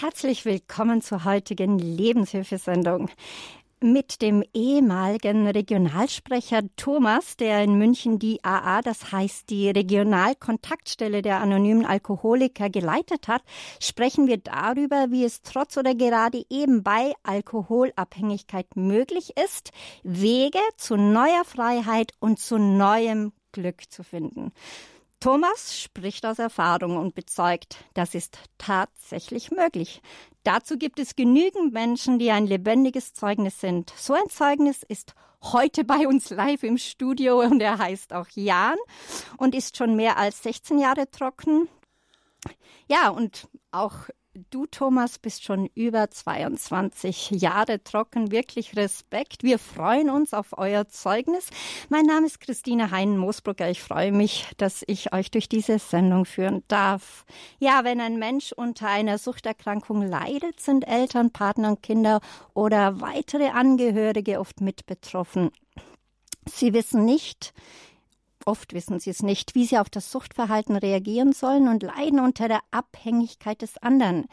Herzlich willkommen zur heutigen Lebenshilfesendung mit dem ehemaligen Regionalsprecher Thomas, der in München die AA, das heißt die Regionalkontaktstelle der anonymen Alkoholiker geleitet hat, sprechen wir darüber, wie es trotz oder gerade eben bei Alkoholabhängigkeit möglich ist, Wege zu neuer Freiheit und zu neuem Glück zu finden. Thomas spricht aus Erfahrung und bezeugt, das ist tatsächlich möglich. Dazu gibt es genügend Menschen, die ein lebendiges Zeugnis sind. So ein Zeugnis ist heute bei uns live im Studio und er heißt auch Jan und ist schon mehr als 16 Jahre trocken. Ja, und auch Du, Thomas, bist schon über 22 Jahre trocken. Wirklich Respekt. Wir freuen uns auf euer Zeugnis. Mein Name ist Christine Heinen-Moosbrucker. Ich freue mich, dass ich euch durch diese Sendung führen darf. Ja, wenn ein Mensch unter einer Suchterkrankung leidet, sind Eltern, Partner und Kinder oder weitere Angehörige oft mit betroffen. Sie wissen nicht, Oft wissen sie es nicht, wie sie auf das Suchtverhalten reagieren sollen und leiden unter der Abhängigkeit des anderen.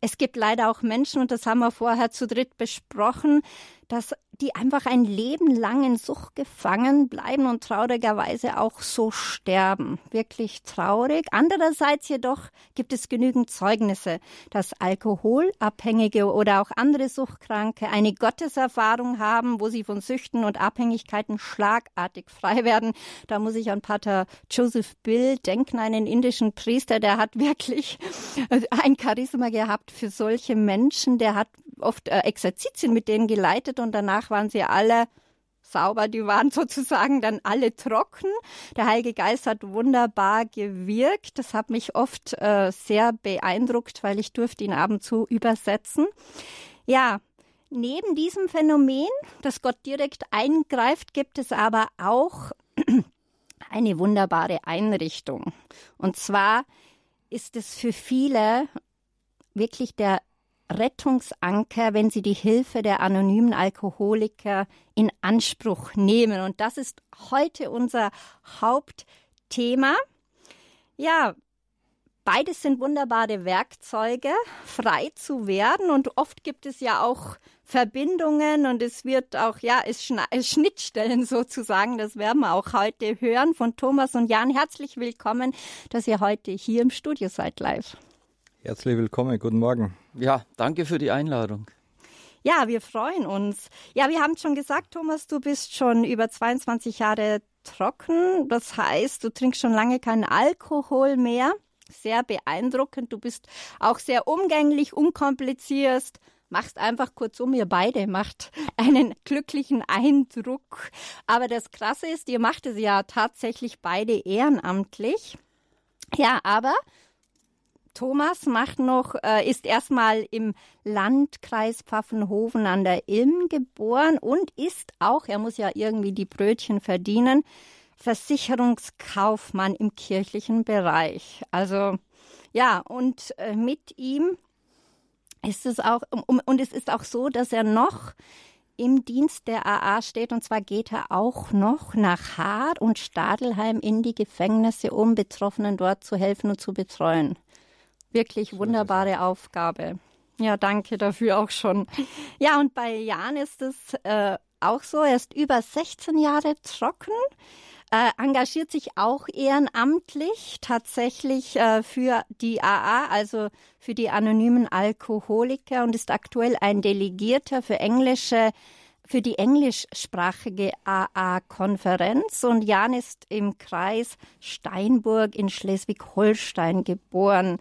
Es gibt leider auch Menschen, und das haben wir vorher zu dritt besprochen, dass die einfach ein Leben lang in Sucht gefangen bleiben und traurigerweise auch so sterben. Wirklich traurig. Andererseits jedoch gibt es genügend Zeugnisse, dass Alkoholabhängige oder auch andere Suchtkranke eine Gotteserfahrung haben, wo sie von Süchten und Abhängigkeiten schlagartig frei werden. Da muss ich an Pater Joseph Bill denken, einen indischen Priester, der hat wirklich ein Charisma gehabt für solche Menschen. Der hat oft äh, Exerzitien mit denen geleitet und danach waren sie alle sauber, die waren sozusagen dann alle trocken. Der Heilige Geist hat wunderbar gewirkt. Das hat mich oft äh, sehr beeindruckt, weil ich durfte ihn ab und zu übersetzen. Ja, neben diesem Phänomen, dass Gott direkt eingreift, gibt es aber auch eine wunderbare Einrichtung. Und zwar ist es für viele wirklich der Rettungsanker, wenn sie die Hilfe der anonymen Alkoholiker in Anspruch nehmen. Und das ist heute unser Hauptthema. Ja, beides sind wunderbare Werkzeuge, frei zu werden. Und oft gibt es ja auch Verbindungen und es wird auch, ja, es Schnittstellen sozusagen. Das werden wir auch heute hören von Thomas und Jan. Herzlich willkommen, dass ihr heute hier im Studio seid live. Herzlich willkommen, guten Morgen. Ja, danke für die Einladung. Ja, wir freuen uns. Ja, wir haben schon gesagt, Thomas, du bist schon über 22 Jahre trocken. Das heißt, du trinkst schon lange keinen Alkohol mehr. Sehr beeindruckend. Du bist auch sehr umgänglich, unkompliziert. Machst einfach kurzum, ihr beide macht einen glücklichen Eindruck. Aber das Krasse ist, ihr macht es ja tatsächlich beide ehrenamtlich. Ja, aber Thomas macht noch, äh, ist erstmal im Landkreis Pfaffenhofen an der Ilm geboren und ist auch, er muss ja irgendwie die Brötchen verdienen, Versicherungskaufmann im kirchlichen Bereich. Also ja, und äh, mit ihm ist es auch, um, und es ist auch so, dass er noch im Dienst der AA steht. Und zwar geht er auch noch nach Haar und Stadelheim in die Gefängnisse, um Betroffenen dort zu helfen und zu betreuen. Wirklich wunderbare Aufgabe. Ja, danke dafür auch schon. Ja, und bei Jan ist es äh, auch so. Er ist über 16 Jahre trocken, äh, engagiert sich auch ehrenamtlich tatsächlich äh, für die AA, also für die anonymen Alkoholiker und ist aktuell ein Delegierter für englische für die englischsprachige AA-Konferenz und Jan ist im Kreis Steinburg in Schleswig-Holstein geboren.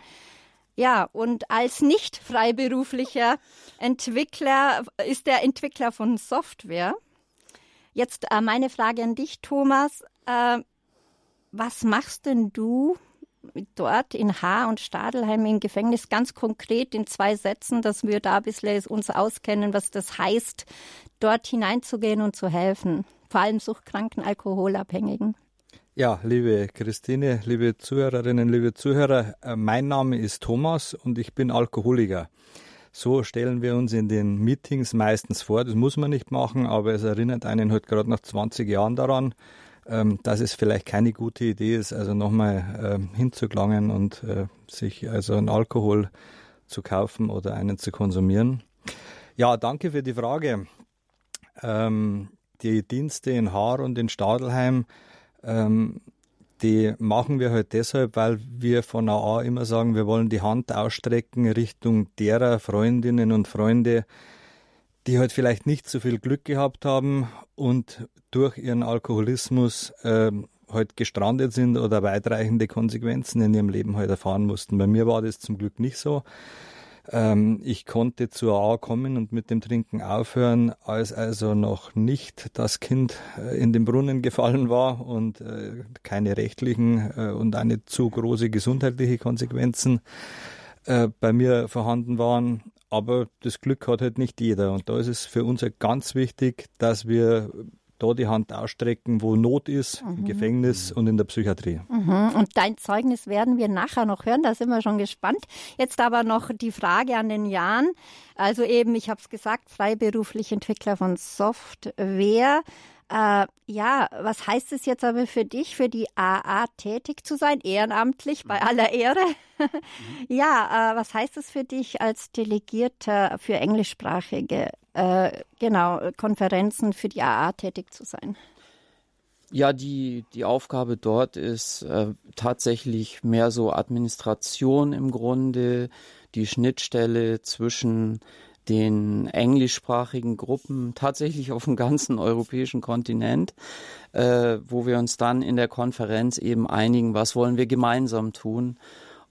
Ja, und als nicht freiberuflicher Entwickler ist er Entwickler von Software. Jetzt äh, meine Frage an dich, Thomas. Äh, was machst denn du dort in Haar und Stadelheim im Gefängnis ganz konkret in zwei Sätzen, dass wir da ein bisschen uns auskennen, was das heißt, dort hineinzugehen und zu helfen, vor allem suchtkranken Alkoholabhängigen? Ja, liebe Christine, liebe Zuhörerinnen, liebe Zuhörer, äh, mein Name ist Thomas und ich bin Alkoholiker. So stellen wir uns in den Meetings meistens vor. Das muss man nicht machen, aber es erinnert einen halt gerade nach 20 Jahren daran, ähm, dass es vielleicht keine gute Idee ist, also nochmal ähm, hinzugelangen und äh, sich also einen Alkohol zu kaufen oder einen zu konsumieren. Ja, danke für die Frage. Ähm, die Dienste in Haar und in Stadelheim, ähm, die machen wir halt deshalb, weil wir von AA immer sagen, wir wollen die Hand ausstrecken Richtung derer Freundinnen und Freunde, die halt vielleicht nicht so viel Glück gehabt haben und durch ihren Alkoholismus äh, halt gestrandet sind oder weitreichende Konsequenzen in ihrem Leben halt erfahren mussten. Bei mir war das zum Glück nicht so. Ähm, ich konnte zur AA kommen und mit dem Trinken aufhören, als also noch nicht das Kind äh, in den Brunnen gefallen war und äh, keine rechtlichen äh, und eine zu große gesundheitliche Konsequenzen äh, bei mir vorhanden waren. Aber das Glück hat halt nicht jeder. Und da ist es für uns halt ganz wichtig, dass wir da die Hand ausstrecken, wo Not ist, mhm. im Gefängnis und in der Psychiatrie. Mhm. Und dein Zeugnis werden wir nachher noch hören, da sind wir schon gespannt. Jetzt aber noch die Frage an den Jan. Also eben, ich habe es gesagt, freiberuflich Entwickler von Software. Äh, ja, was heißt es jetzt aber für dich, für die AA tätig zu sein, ehrenamtlich, bei aller Ehre? ja, äh, was heißt es für dich als Delegierter für englischsprachige, äh, genau, Konferenzen für die AA tätig zu sein? Ja, die, die Aufgabe dort ist äh, tatsächlich mehr so Administration im Grunde, die Schnittstelle zwischen den englischsprachigen Gruppen tatsächlich auf dem ganzen europäischen Kontinent, äh, wo wir uns dann in der Konferenz eben einigen, was wollen wir gemeinsam tun.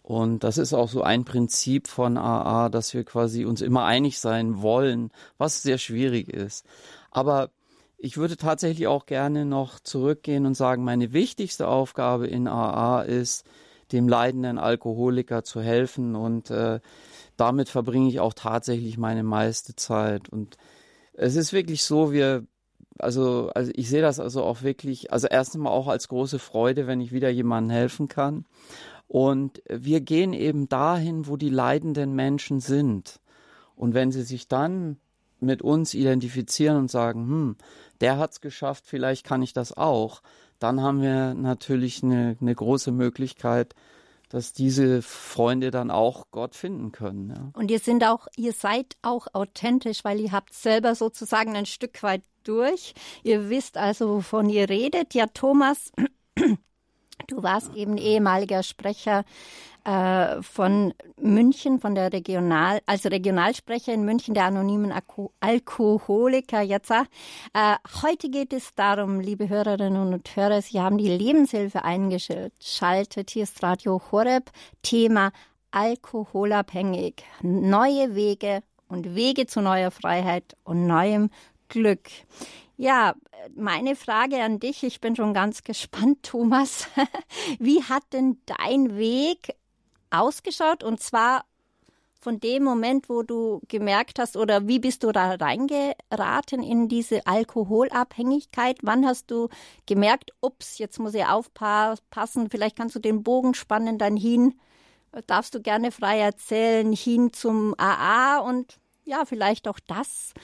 Und das ist auch so ein Prinzip von AA, dass wir quasi uns immer einig sein wollen, was sehr schwierig ist. Aber ich würde tatsächlich auch gerne noch zurückgehen und sagen, meine wichtigste Aufgabe in AA ist, dem leidenden Alkoholiker zu helfen und äh, damit verbringe ich auch tatsächlich meine meiste Zeit. Und es ist wirklich so, wir, also, also ich sehe das also auch wirklich, also erst einmal auch als große Freude, wenn ich wieder jemandem helfen kann. Und wir gehen eben dahin, wo die leidenden Menschen sind. Und wenn sie sich dann mit uns identifizieren und sagen, hm, der hat's geschafft, vielleicht kann ich das auch, dann haben wir natürlich eine, eine große Möglichkeit, dass diese Freunde dann auch Gott finden können. Ja. Und ihr sind auch, ihr seid auch authentisch, weil ihr habt selber sozusagen ein Stück weit durch. Ihr wisst also, wovon ihr redet. Ja, Thomas, du warst eben ehemaliger Sprecher äh, von München, von der Regional, als Regionalsprecher in München der anonymen Alkoholiker. Jetzt, äh, heute geht es darum, liebe Hörerinnen und Hörer, Sie haben die Lebenshilfe eingeschaltet. Hier ist Radio Horeb, Thema alkoholabhängig. Neue Wege und Wege zu neuer Freiheit und neuem Glück. Ja, meine Frage an dich, ich bin schon ganz gespannt, Thomas. Wie hat denn dein Weg ausgeschaut? Und zwar von dem Moment, wo du gemerkt hast, oder wie bist du da reingeraten in diese Alkoholabhängigkeit? Wann hast du gemerkt, ups, jetzt muss ich aufpassen, vielleicht kannst du den Bogen spannen, dann hin, darfst du gerne frei erzählen, hin zum AA und ja, vielleicht auch das,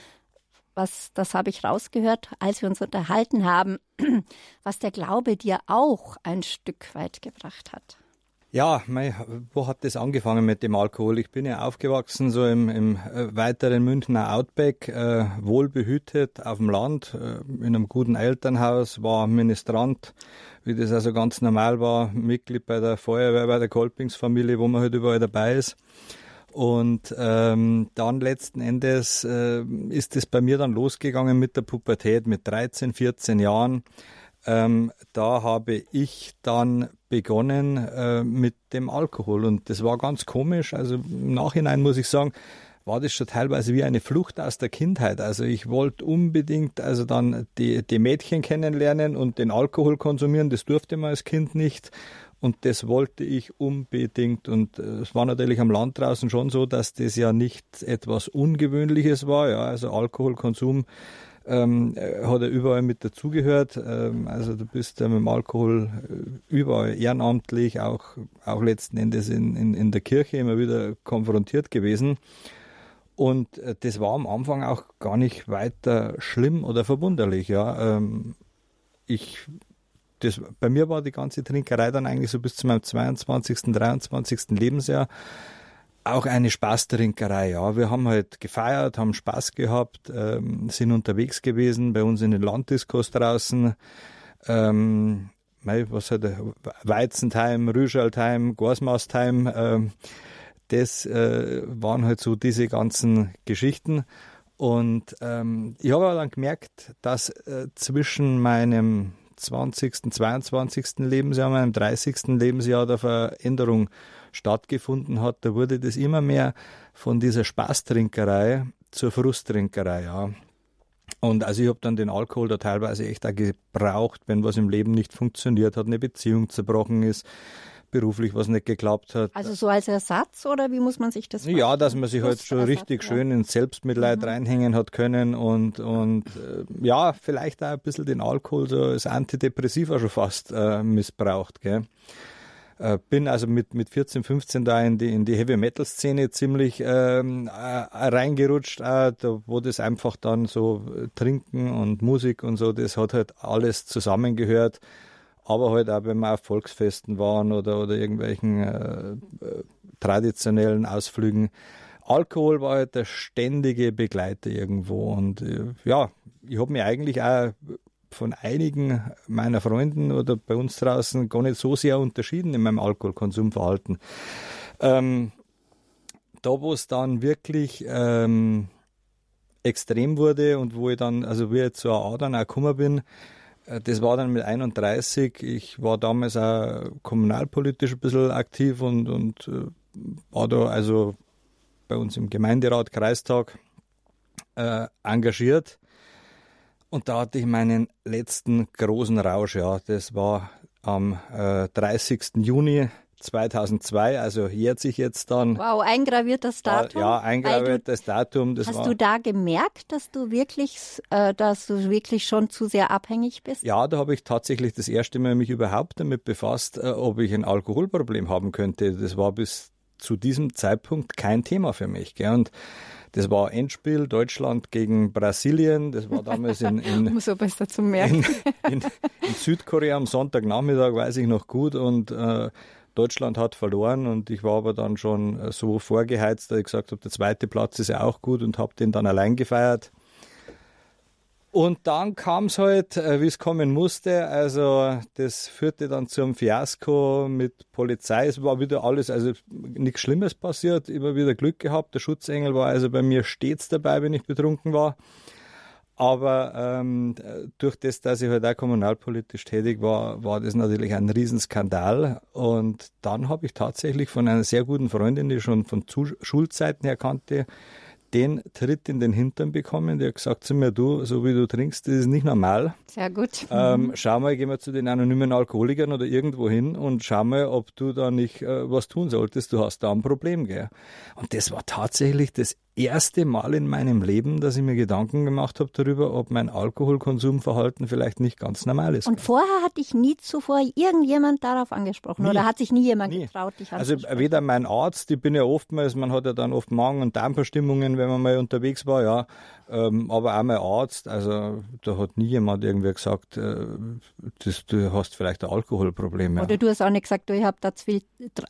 was, das habe ich rausgehört, als wir uns unterhalten haben, was der Glaube dir auch ein Stück weit gebracht hat. Ja, mei, wo hat das angefangen mit dem Alkohol? Ich bin ja aufgewachsen so im, im äh, weiteren Münchner Outback, äh, wohlbehütet auf dem Land, äh, in einem guten Elternhaus, war Ministrant, wie das also ganz normal war, Mitglied bei der Feuerwehr, bei der Kolpingsfamilie, wo man halt überall dabei ist. Und ähm, dann letzten Endes äh, ist es bei mir dann losgegangen mit der Pubertät mit 13, 14 Jahren. Ähm, da habe ich dann begonnen äh, mit dem Alkohol. Und das war ganz komisch. Also im Nachhinein muss ich sagen, war das schon teilweise wie eine Flucht aus der Kindheit. Also ich wollte unbedingt also dann die, die Mädchen kennenlernen und den Alkohol konsumieren. Das durfte man als Kind nicht. Und das wollte ich unbedingt. Und äh, es war natürlich am Land draußen schon so, dass das ja nicht etwas Ungewöhnliches war. Ja, also Alkoholkonsum ähm, äh, hat er überall mit dazugehört. Ähm, also du bist ja mit dem Alkohol äh, überall ehrenamtlich, auch, auch letzten Endes in, in, in der Kirche immer wieder konfrontiert gewesen. Und das war am Anfang auch gar nicht weiter schlimm oder verwunderlich. Ja. Ähm, ich, das, bei mir war die ganze Trinkerei dann eigentlich so bis zu meinem 22., 23. Lebensjahr auch eine Spaßtrinkerei, ja. Wir haben halt gefeiert, haben Spaß gehabt, ähm, sind unterwegs gewesen, bei uns in den Landdiskos draußen. Ähm, was er? Weizentime, Rüschaltime, Gorsmastheim, ähm, das äh, waren halt so diese ganzen Geschichten. Und ähm, ich habe dann gemerkt, dass äh, zwischen meinem 20., 22. Lebensjahr, meinem 30. Lebensjahr der Veränderung stattgefunden hat. Da wurde das immer mehr von dieser Spaßtrinkerei zur Frusttrinkerei, ja. Und also ich habe dann den Alkohol da teilweise echt auch gebraucht, wenn was im Leben nicht funktioniert hat, eine Beziehung zerbrochen ist, beruflich was nicht geklappt hat. Also so als Ersatz oder wie muss man sich das vorstellen? Ja, dass man sich halt schon Ersatz, richtig ja. schön ins Selbstmitleid mhm. reinhängen hat können und, und äh, ja, vielleicht auch ein bisschen den Alkohol so als Antidepressiva schon fast äh, missbraucht. Gell? Äh, bin also mit, mit 14, 15 da in die, in die Heavy Metal Szene ziemlich ähm, äh, reingerutscht, äh, da, wo das einfach dann so Trinken und Musik und so, das hat halt alles zusammengehört. Aber halt auch, wenn wir auf Volksfesten waren oder, oder irgendwelchen äh, äh, traditionellen Ausflügen. Alkohol war halt der ständige Begleiter irgendwo. Und ja, ich habe mich eigentlich auch von einigen meiner Freunden oder bei uns draußen gar nicht so sehr unterschieden in meinem Alkoholkonsumverhalten. Ähm, da, wo es dann wirklich ähm, extrem wurde und wo ich dann, also wie ich zur AA dann auch gekommen bin, äh, das war dann mit 31. Ich war damals auch kommunalpolitisch ein bisschen aktiv und, und äh, war da also bei uns im Gemeinderat, Kreistag äh, engagiert. Und da hatte ich meinen letzten großen Rausch, ja. Das war am äh, 30. Juni 2002, also jährt sich jetzt dann. Wow, eingraviertes Datum. Ja, eingraviertes du, Datum. hast war, du da gemerkt, dass du wirklich, äh, dass du wirklich schon zu sehr abhängig bist? Ja, da habe ich tatsächlich das erste Mal mich überhaupt damit befasst, äh, ob ich ein Alkoholproblem haben könnte. Das war bis zu diesem Zeitpunkt kein Thema für mich. Gell? Und das war Endspiel Deutschland gegen Brasilien. Das war damals in, in, so besser zu merken. In, in, in, Südkorea am Sonntagnachmittag, weiß ich noch gut. Und äh, Deutschland hat verloren und ich war aber dann schon so vorgeheizt, dass ich gesagt habe, der zweite Platz ist ja auch gut und habe den dann allein gefeiert. Und dann kam es halt, äh, wie es kommen musste. Also das führte dann zum Fiasko mit Polizei. Es war wieder alles, also nichts Schlimmes passiert, immer wieder Glück gehabt. Der Schutzengel war also bei mir stets dabei, wenn ich betrunken war. Aber ähm, durch das, dass ich halt auch kommunalpolitisch tätig war, war das natürlich ein Riesenskandal. Und dann habe ich tatsächlich von einer sehr guten Freundin, die ich schon von Schulzeiten her kannte, den Tritt in den Hintern bekommen. Der hat gesagt zu mir, du, so wie du trinkst, das ist nicht normal. Sehr gut. Ähm, schau mal, gehen wir zu den anonymen Alkoholikern oder irgendwo hin und schau mal, ob du da nicht äh, was tun solltest. Du hast da ein Problem, gell? Und das war tatsächlich das erste Mal in meinem Leben, dass ich mir Gedanken gemacht habe darüber, ob mein Alkoholkonsumverhalten vielleicht nicht ganz normal ist. Und vorher hat dich nie zuvor irgendjemand darauf angesprochen nie. oder hat sich nie jemand nie. getraut, dich also? Also weder mein Arzt, ich bin ja oftmals, man hat ja dann oft Magen- und Darmverstimmungen, wenn man mal unterwegs war, ja, ähm, aber auch mein Arzt, also da hat nie jemand irgendwie gesagt, äh, das, du hast vielleicht ein Alkoholproblem. Ja. Oder du hast auch nicht gesagt, du, ich habe da zu viel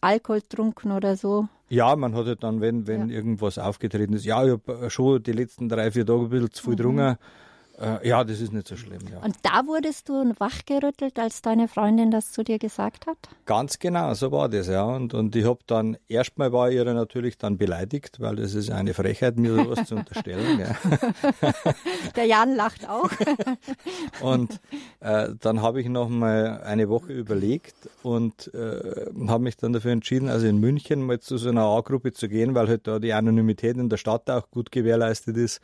Alkohol getrunken oder so. Ja, man hat halt dann, wenn, wenn ja. irgendwas aufgetreten ist, ja, ich habe schon die letzten drei, vier Tage ein bisschen zu viel mhm. Äh, ja, das ist nicht so schlimm. Ja. Und da wurdest du wachgerüttelt, als deine Freundin das zu dir gesagt hat? Ganz genau, so war das, ja. Und, und ich habe dann, erstmal war ihre natürlich dann beleidigt, weil das ist eine Frechheit, mir sowas zu unterstellen. Ja. Der Jan lacht auch. und äh, dann habe ich noch mal eine Woche überlegt und äh, habe mich dann dafür entschieden, also in München mal zu so einer A-Gruppe zu gehen, weil halt da die Anonymität in der Stadt auch gut gewährleistet ist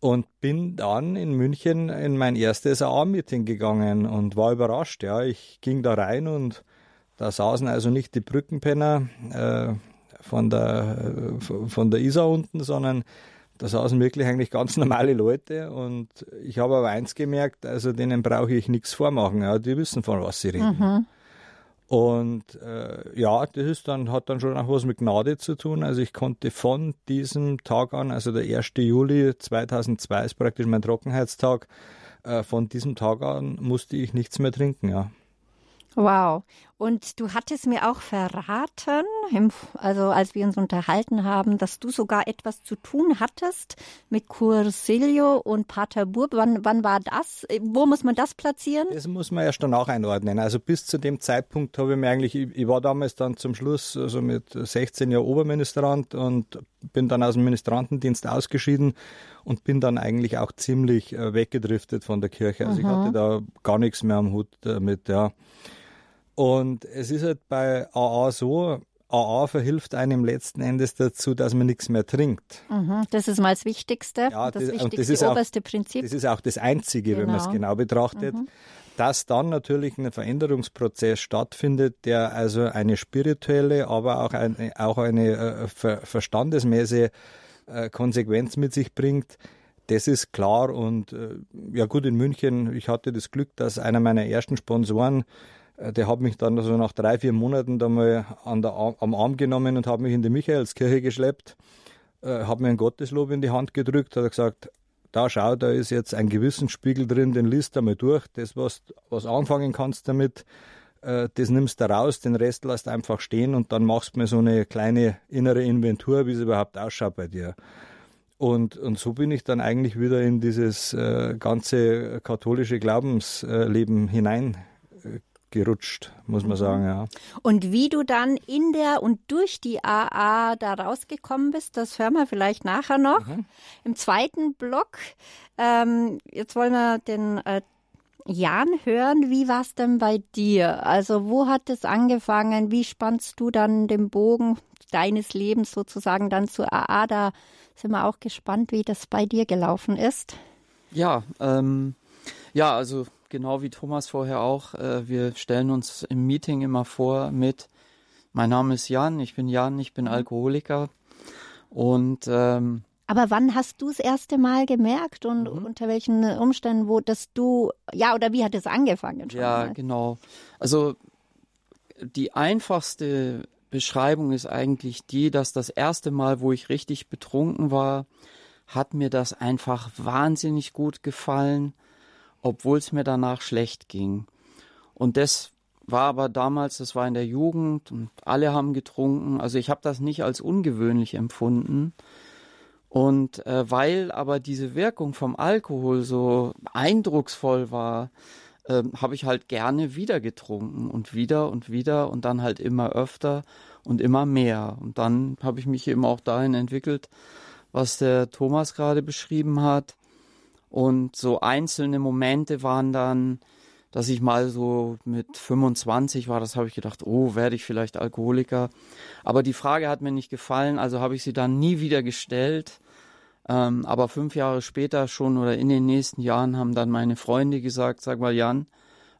und bin dann in München in mein erstes AA-Meeting gegangen und war überrascht. Ja, ich ging da rein und da saßen also nicht die Brückenpenner äh, von der äh, von der Isar unten, sondern da saßen wirklich eigentlich ganz normale Leute und ich habe aber eins gemerkt, also denen brauche ich nichts vormachen, ja, die wissen von was sie reden. Mhm. Und äh, ja, das ist dann, hat dann schon auch was mit Gnade zu tun. Also ich konnte von diesem Tag an, also der 1. Juli 2002 ist praktisch mein Trockenheitstag, äh, von diesem Tag an musste ich nichts mehr trinken, ja. Wow. Und du hattest mir auch verraten, also als wir uns unterhalten haben, dass du sogar etwas zu tun hattest mit Cursilio und Pater Burb. Wann, wann war das? Wo muss man das platzieren? Das muss man erst danach einordnen. Also bis zu dem Zeitpunkt habe ich mir eigentlich, ich, war damals dann zum Schluss also mit 16 Jahren Oberministrant und bin dann aus dem Ministrantendienst ausgeschieden und bin dann eigentlich auch ziemlich äh, weggedriftet von der Kirche. Also Aha. ich hatte da gar nichts mehr am Hut damit, ja. Und es ist halt bei AA so, AA verhilft einem letzten Endes dazu, dass man nichts mehr trinkt. Mhm, das ist mal das Wichtigste, ja, das, das wichtigste, das ist oberste auch, Prinzip. Das ist auch das Einzige, genau. wenn man es genau. betrachtet. Mhm. Dass dann natürlich ein Veränderungsprozess stattfindet, der also eine spirituelle, aber auch eine, auch eine äh, ver verstandesmäßige äh, Konsequenz mit sich bringt, das ist klar. Und äh, ja gut, in München, ich hatte das Glück, dass einer meiner ersten Sponsoren der hat mich dann so nach drei, vier Monaten da mal an der, am Arm genommen und hat mich in die Michaelskirche geschleppt, äh, hat mir ein Gotteslob in die Hand gedrückt, hat gesagt, da schau, da ist jetzt ein Gewissensspiegel drin, den liest du mal durch, das, was, was anfangen kannst damit, äh, das nimmst du raus, den Rest lässt einfach stehen und dann machst du mir so eine kleine innere Inventur, wie es überhaupt ausschaut bei dir. Und, und so bin ich dann eigentlich wieder in dieses äh, ganze katholische Glaubensleben hinein gerutscht, muss man mhm. sagen, ja. Und wie du dann in der und durch die AA da rausgekommen bist, das hören wir vielleicht nachher noch. Mhm. Im zweiten Block, ähm, jetzt wollen wir den äh, Jan hören. Wie war es denn bei dir? Also wo hat es angefangen? Wie spannst du dann den Bogen deines Lebens sozusagen dann zur AA? Da sind wir auch gespannt, wie das bei dir gelaufen ist. Ja, ähm, ja, also genau wie Thomas vorher auch, äh, wir stellen uns im Meeting immer vor mit, mein Name ist Jan, ich bin Jan, ich bin mhm. Alkoholiker. Und ähm, aber wann hast du das erste Mal gemerkt und mhm. unter welchen Umständen, wo dass du, ja, oder wie hat es angefangen? ja, mal? genau. Also die einfachste Beschreibung ist eigentlich die, dass das erste Mal, wo ich richtig betrunken war, hat mir das einfach wahnsinnig gut gefallen obwohl es mir danach schlecht ging. Und das war aber damals, das war in der Jugend und alle haben getrunken. Also ich habe das nicht als ungewöhnlich empfunden. Und äh, weil aber diese Wirkung vom Alkohol so eindrucksvoll war, äh, habe ich halt gerne wieder getrunken und wieder und wieder und dann halt immer öfter und immer mehr. Und dann habe ich mich eben auch dahin entwickelt, was der Thomas gerade beschrieben hat. Und so einzelne Momente waren dann, dass ich mal so mit 25 war, das habe ich gedacht, oh, werde ich vielleicht Alkoholiker. Aber die Frage hat mir nicht gefallen, also habe ich sie dann nie wieder gestellt. Ähm, aber fünf Jahre später schon oder in den nächsten Jahren haben dann meine Freunde gesagt, sag mal Jan,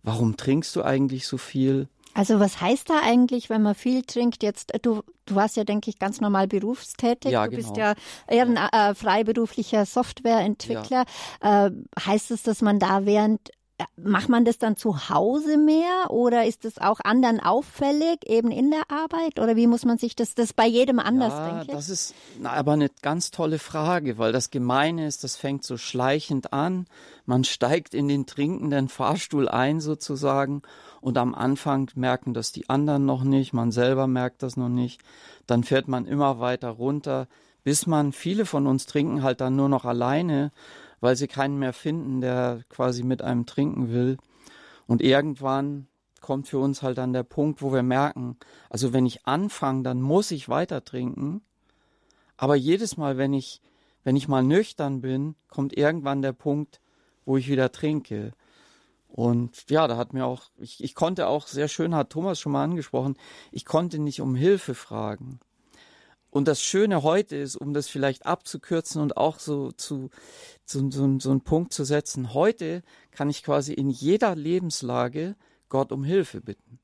warum trinkst du eigentlich so viel? Also was heißt da eigentlich, wenn man viel trinkt? Jetzt äh, du du warst ja denke ich ganz normal berufstätig. Ja, du genau. bist ja eher ein äh, freiberuflicher Softwareentwickler. Ja. Äh, heißt es, dass man da während Macht man das dann zu Hause mehr oder ist es auch anderen auffällig, eben in der Arbeit? Oder wie muss man sich das, das bei jedem anders, ja, denke ich? Das ist aber eine ganz tolle Frage, weil das Gemeine ist, das fängt so schleichend an. Man steigt in den trinkenden Fahrstuhl ein sozusagen und am Anfang merken das die anderen noch nicht, man selber merkt das noch nicht. Dann fährt man immer weiter runter, bis man, viele von uns trinken halt dann nur noch alleine weil sie keinen mehr finden, der quasi mit einem trinken will. Und irgendwann kommt für uns halt dann der Punkt, wo wir merken, also wenn ich anfange, dann muss ich weiter trinken. Aber jedes Mal, wenn ich, wenn ich mal nüchtern bin, kommt irgendwann der Punkt, wo ich wieder trinke. Und ja, da hat mir auch, ich, ich konnte auch sehr schön, hat Thomas schon mal angesprochen, ich konnte nicht um Hilfe fragen. Und das Schöne heute ist, um das vielleicht abzukürzen und auch so zu, so, so, so einen Punkt zu setzen, heute kann ich quasi in jeder Lebenslage Gott um Hilfe bitten.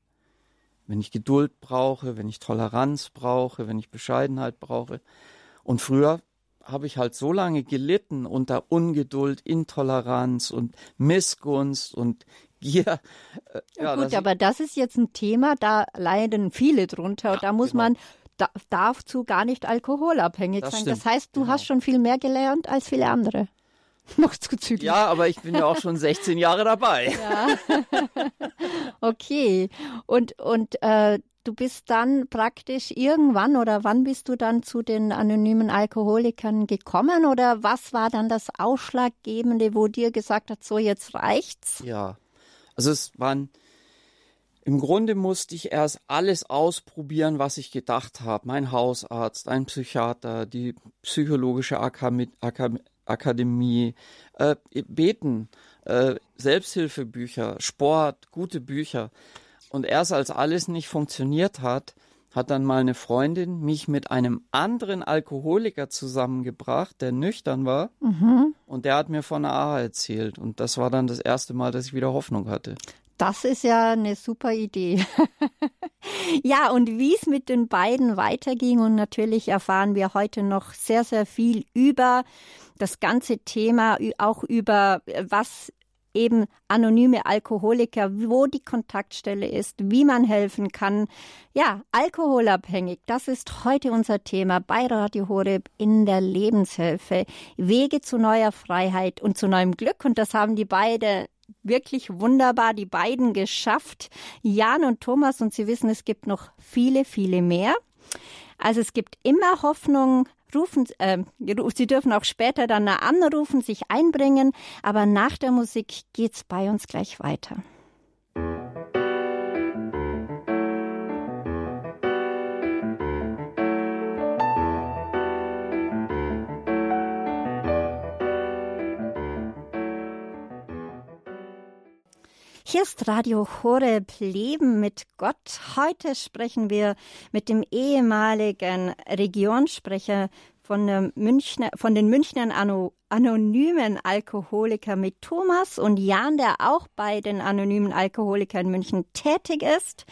Wenn ich Geduld brauche, wenn ich Toleranz brauche, wenn ich Bescheidenheit brauche. Und früher habe ich halt so lange gelitten unter Ungeduld, Intoleranz und Missgunst und Gier. Äh, ja, gut, aber das ist jetzt ein Thema, da leiden viele drunter. Ja, da muss genau. man darf zu gar nicht alkoholabhängig das sein. Stimmt. Das heißt, du genau. hast schon viel mehr gelernt als viele andere. Noch zu zügig. Ja, aber ich bin ja auch schon 16 Jahre dabei. Ja. okay. Und, und äh, du bist dann praktisch irgendwann oder wann bist du dann zu den anonymen Alkoholikern gekommen oder was war dann das Ausschlaggebende, wo dir gesagt hat, so jetzt reicht's? Ja, also es waren im Grunde musste ich erst alles ausprobieren, was ich gedacht habe. Mein Hausarzt, ein Psychiater, die psychologische Akademie, Akademie äh, beten, äh, Selbsthilfebücher, Sport, gute Bücher. Und erst als alles nicht funktioniert hat, hat dann mal eine Freundin mich mit einem anderen Alkoholiker zusammengebracht, der nüchtern war. Mhm. Und der hat mir von AA erzählt. Und das war dann das erste Mal, dass ich wieder Hoffnung hatte. Das ist ja eine super Idee. ja, und wie es mit den beiden weiterging und natürlich erfahren wir heute noch sehr, sehr viel über das ganze Thema, auch über was eben anonyme Alkoholiker, wo die Kontaktstelle ist, wie man helfen kann. Ja, alkoholabhängig, das ist heute unser Thema bei Radio Horeb in der Lebenshilfe. Wege zu neuer Freiheit und zu neuem Glück. Und das haben die beide wirklich wunderbar, die beiden geschafft. Jan und Thomas, und Sie wissen, es gibt noch viele, viele mehr. Also es gibt immer Hoffnung. Rufen, äh, Sie dürfen auch später dann anrufen, sich einbringen, aber nach der Musik geht's bei uns gleich weiter. Hier ist Radio Horeb Leben mit Gott. Heute sprechen wir mit dem ehemaligen Regionssprecher von, Münchner, von den Münchnern anonymen Alkoholikern mit Thomas und Jan, der auch bei den anonymen Alkoholikern in München tätig ist.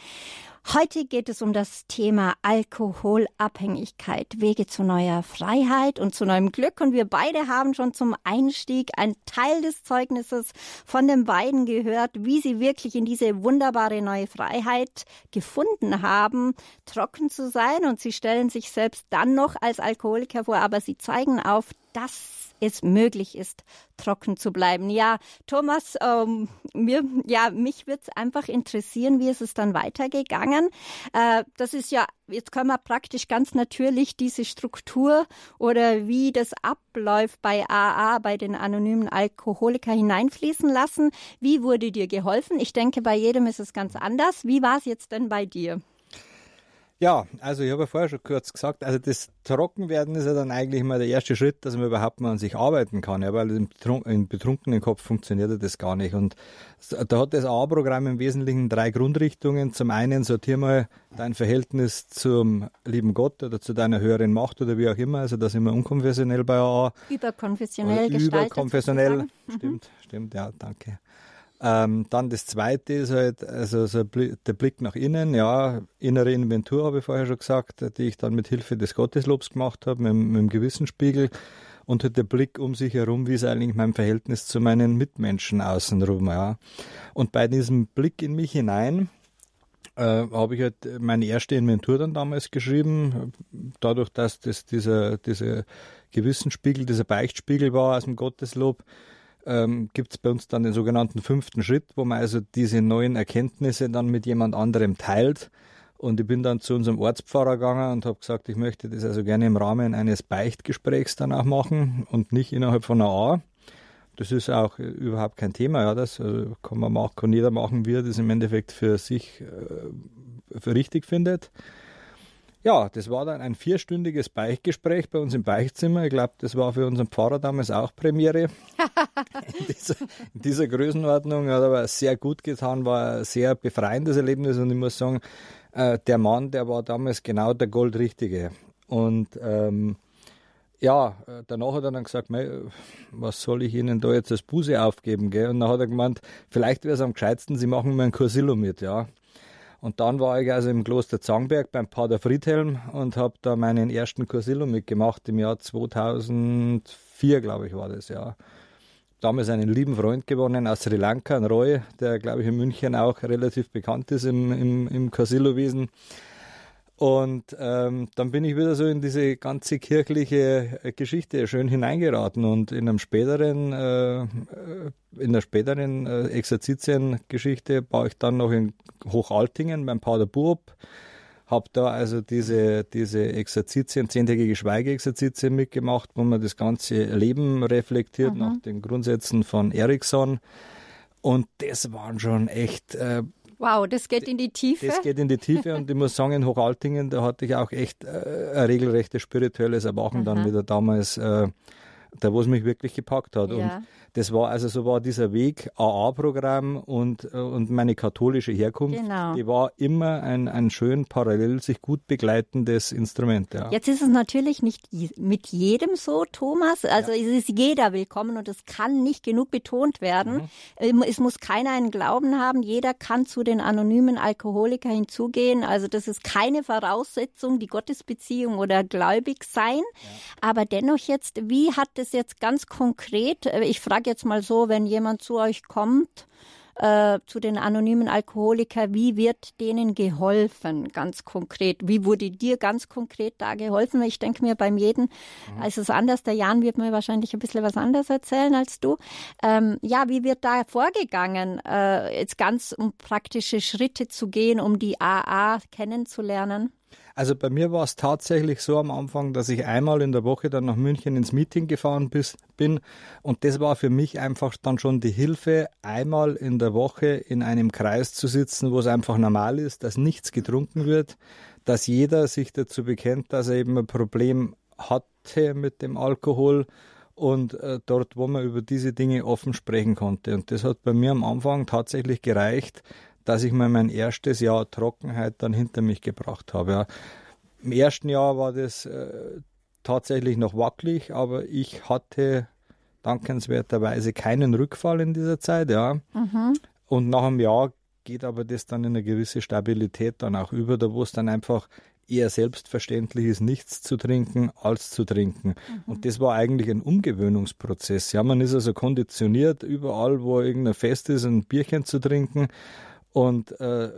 Heute geht es um das Thema Alkoholabhängigkeit, Wege zu neuer Freiheit und zu neuem Glück. Und wir beide haben schon zum Einstieg einen Teil des Zeugnisses von den beiden gehört, wie sie wirklich in diese wunderbare neue Freiheit gefunden haben, trocken zu sein. Und sie stellen sich selbst dann noch als Alkoholiker vor, aber sie zeigen auf, dass es möglich ist, trocken zu bleiben. Ja, Thomas, ähm, mir, ja, mich würde es einfach interessieren, wie ist es dann weitergegangen? Äh, das ist ja, jetzt können wir praktisch ganz natürlich diese Struktur oder wie das abläuft bei AA, bei den anonymen Alkoholiker hineinfließen lassen. Wie wurde dir geholfen? Ich denke, bei jedem ist es ganz anders. Wie war es jetzt denn bei dir? Ja, also ich habe ja vorher schon kurz gesagt, also das Trockenwerden ist ja dann eigentlich mal der erste Schritt, dass man überhaupt mal an sich arbeiten kann, ja, weil im, im betrunkenen Kopf funktioniert ja das gar nicht. Und da hat das A-Programm im Wesentlichen drei Grundrichtungen. Zum einen sortier mal dein Verhältnis zum lieben Gott oder zu deiner höheren Macht oder wie auch immer, also da sind wir unkonfessionell bei AA. Überkonfessionell gestaltet. Überkonfessionell, mhm. stimmt, stimmt, ja, danke. Ähm, dann das zweite ist halt, also so der Blick nach innen, ja, innere Inventur habe ich vorher schon gesagt, die ich dann mit Hilfe des Gotteslobs gemacht habe, mit, mit dem Gewissenspiegel und halt der Blick um sich herum, wie ist eigentlich mein Verhältnis zu meinen Mitmenschen außenrum, ja. Und bei diesem Blick in mich hinein, äh, habe ich halt meine erste Inventur dann damals geschrieben, dadurch, dass das dieser, dieser Gewissenspiegel, dieser Beichtspiegel war aus dem Gotteslob, ähm, gibt es bei uns dann den sogenannten fünften Schritt, wo man also diese neuen Erkenntnisse dann mit jemand anderem teilt. Und ich bin dann zu unserem Ortspfarrer gegangen und habe gesagt, ich möchte das also gerne im Rahmen eines Beichtgesprächs dann auch machen und nicht innerhalb von einer A. Das ist auch überhaupt kein Thema, ja, das äh, kann man machen, kann jeder machen, wie er das im Endeffekt für sich äh, für richtig findet. Ja, das war dann ein vierstündiges Beichtgespräch bei uns im Beichtzimmer. Ich glaube, das war für unseren Pfarrer damals auch Premiere. in, dieser, in dieser Größenordnung hat aber sehr gut getan, war ein sehr befreiendes Erlebnis und ich muss sagen, äh, der Mann, der war damals genau der Goldrichtige. Und ähm, ja, äh, danach hat er dann gesagt, was soll ich Ihnen da jetzt als Buße aufgeben? Gell? Und dann hat er gemeint, vielleicht wäre es am gescheitsten, Sie machen mir ein Kursillo mit, ja. Und dann war ich also im Kloster Zangberg beim Pater Friedhelm und habe da meinen ersten Cursillo mitgemacht im Jahr 2004, glaube ich, war das, ja. Damals einen lieben Freund gewonnen aus Sri Lanka, einen Roy, der, glaube ich, in München auch relativ bekannt ist im, im, im Cursillo-Wesen. Und ähm, dann bin ich wieder so in diese ganze kirchliche äh, Geschichte schön hineingeraten und in einem späteren, äh, äh in der späteren äh, Exerzitiengeschichte war ich dann noch in Hochaltingen beim Pater Burb, habe da also diese, diese Exerzitien, zehntägige Schweigeexerzitien mitgemacht, wo man das ganze Leben reflektiert mhm. nach den Grundsätzen von Erikson. Und das waren schon echt äh, Wow, das geht in die Tiefe. Das geht in die Tiefe und ich muss sagen, in Hochaltingen, da hatte ich auch echt äh, ein regelrechtes spirituelles Erwachen Aha. dann wieder damals, äh, da wo es mich wirklich gepackt hat. Ja. Und das war also so war dieser Weg AA-Programm und, und meine katholische Herkunft, genau. die war immer ein, ein schön parallel sich gut begleitendes Instrument. Ja. Jetzt ist es natürlich nicht mit jedem so, Thomas. Also ja. es ist jeder willkommen und es kann nicht genug betont werden. Mhm. Ähm, es muss keiner einen Glauben haben. Jeder kann zu den anonymen Alkoholiker hinzugehen. Also das ist keine Voraussetzung, die Gottesbeziehung oder gläubig sein. Ja. Aber dennoch jetzt, wie hat das jetzt ganz konkret, äh, ich frage jetzt mal so, wenn jemand zu euch kommt, äh, zu den anonymen Alkoholikern, wie wird denen geholfen, ganz konkret? Wie wurde dir ganz konkret da geholfen? Ich denke mir, beim jeden mhm. ist es anders. Der Jan wird mir wahrscheinlich ein bisschen was anderes erzählen als du. Ähm, ja, wie wird da vorgegangen, äh, jetzt ganz um praktische Schritte zu gehen, um die AA kennenzulernen? Also bei mir war es tatsächlich so am Anfang, dass ich einmal in der Woche dann nach München ins Meeting gefahren bis, bin und das war für mich einfach dann schon die Hilfe, einmal in der Woche in einem Kreis zu sitzen, wo es einfach normal ist, dass nichts getrunken wird, dass jeder sich dazu bekennt, dass er eben ein Problem hatte mit dem Alkohol und äh, dort, wo man über diese Dinge offen sprechen konnte. Und das hat bei mir am Anfang tatsächlich gereicht, dass ich mal mein erstes Jahr Trockenheit dann hinter mich gebracht habe. Ja. Im ersten Jahr war das äh, tatsächlich noch wackelig, aber ich hatte dankenswerterweise keinen Rückfall in dieser Zeit, ja. Mhm. Und nach einem Jahr geht aber das dann in eine gewisse Stabilität dann auch über, da wo es dann einfach eher selbstverständlich ist, nichts zu trinken, als zu trinken. Mhm. Und das war eigentlich ein Umgewöhnungsprozess. Ja, man ist also konditioniert, überall, wo irgendein Fest ist, ein Bierchen zu trinken. Und äh,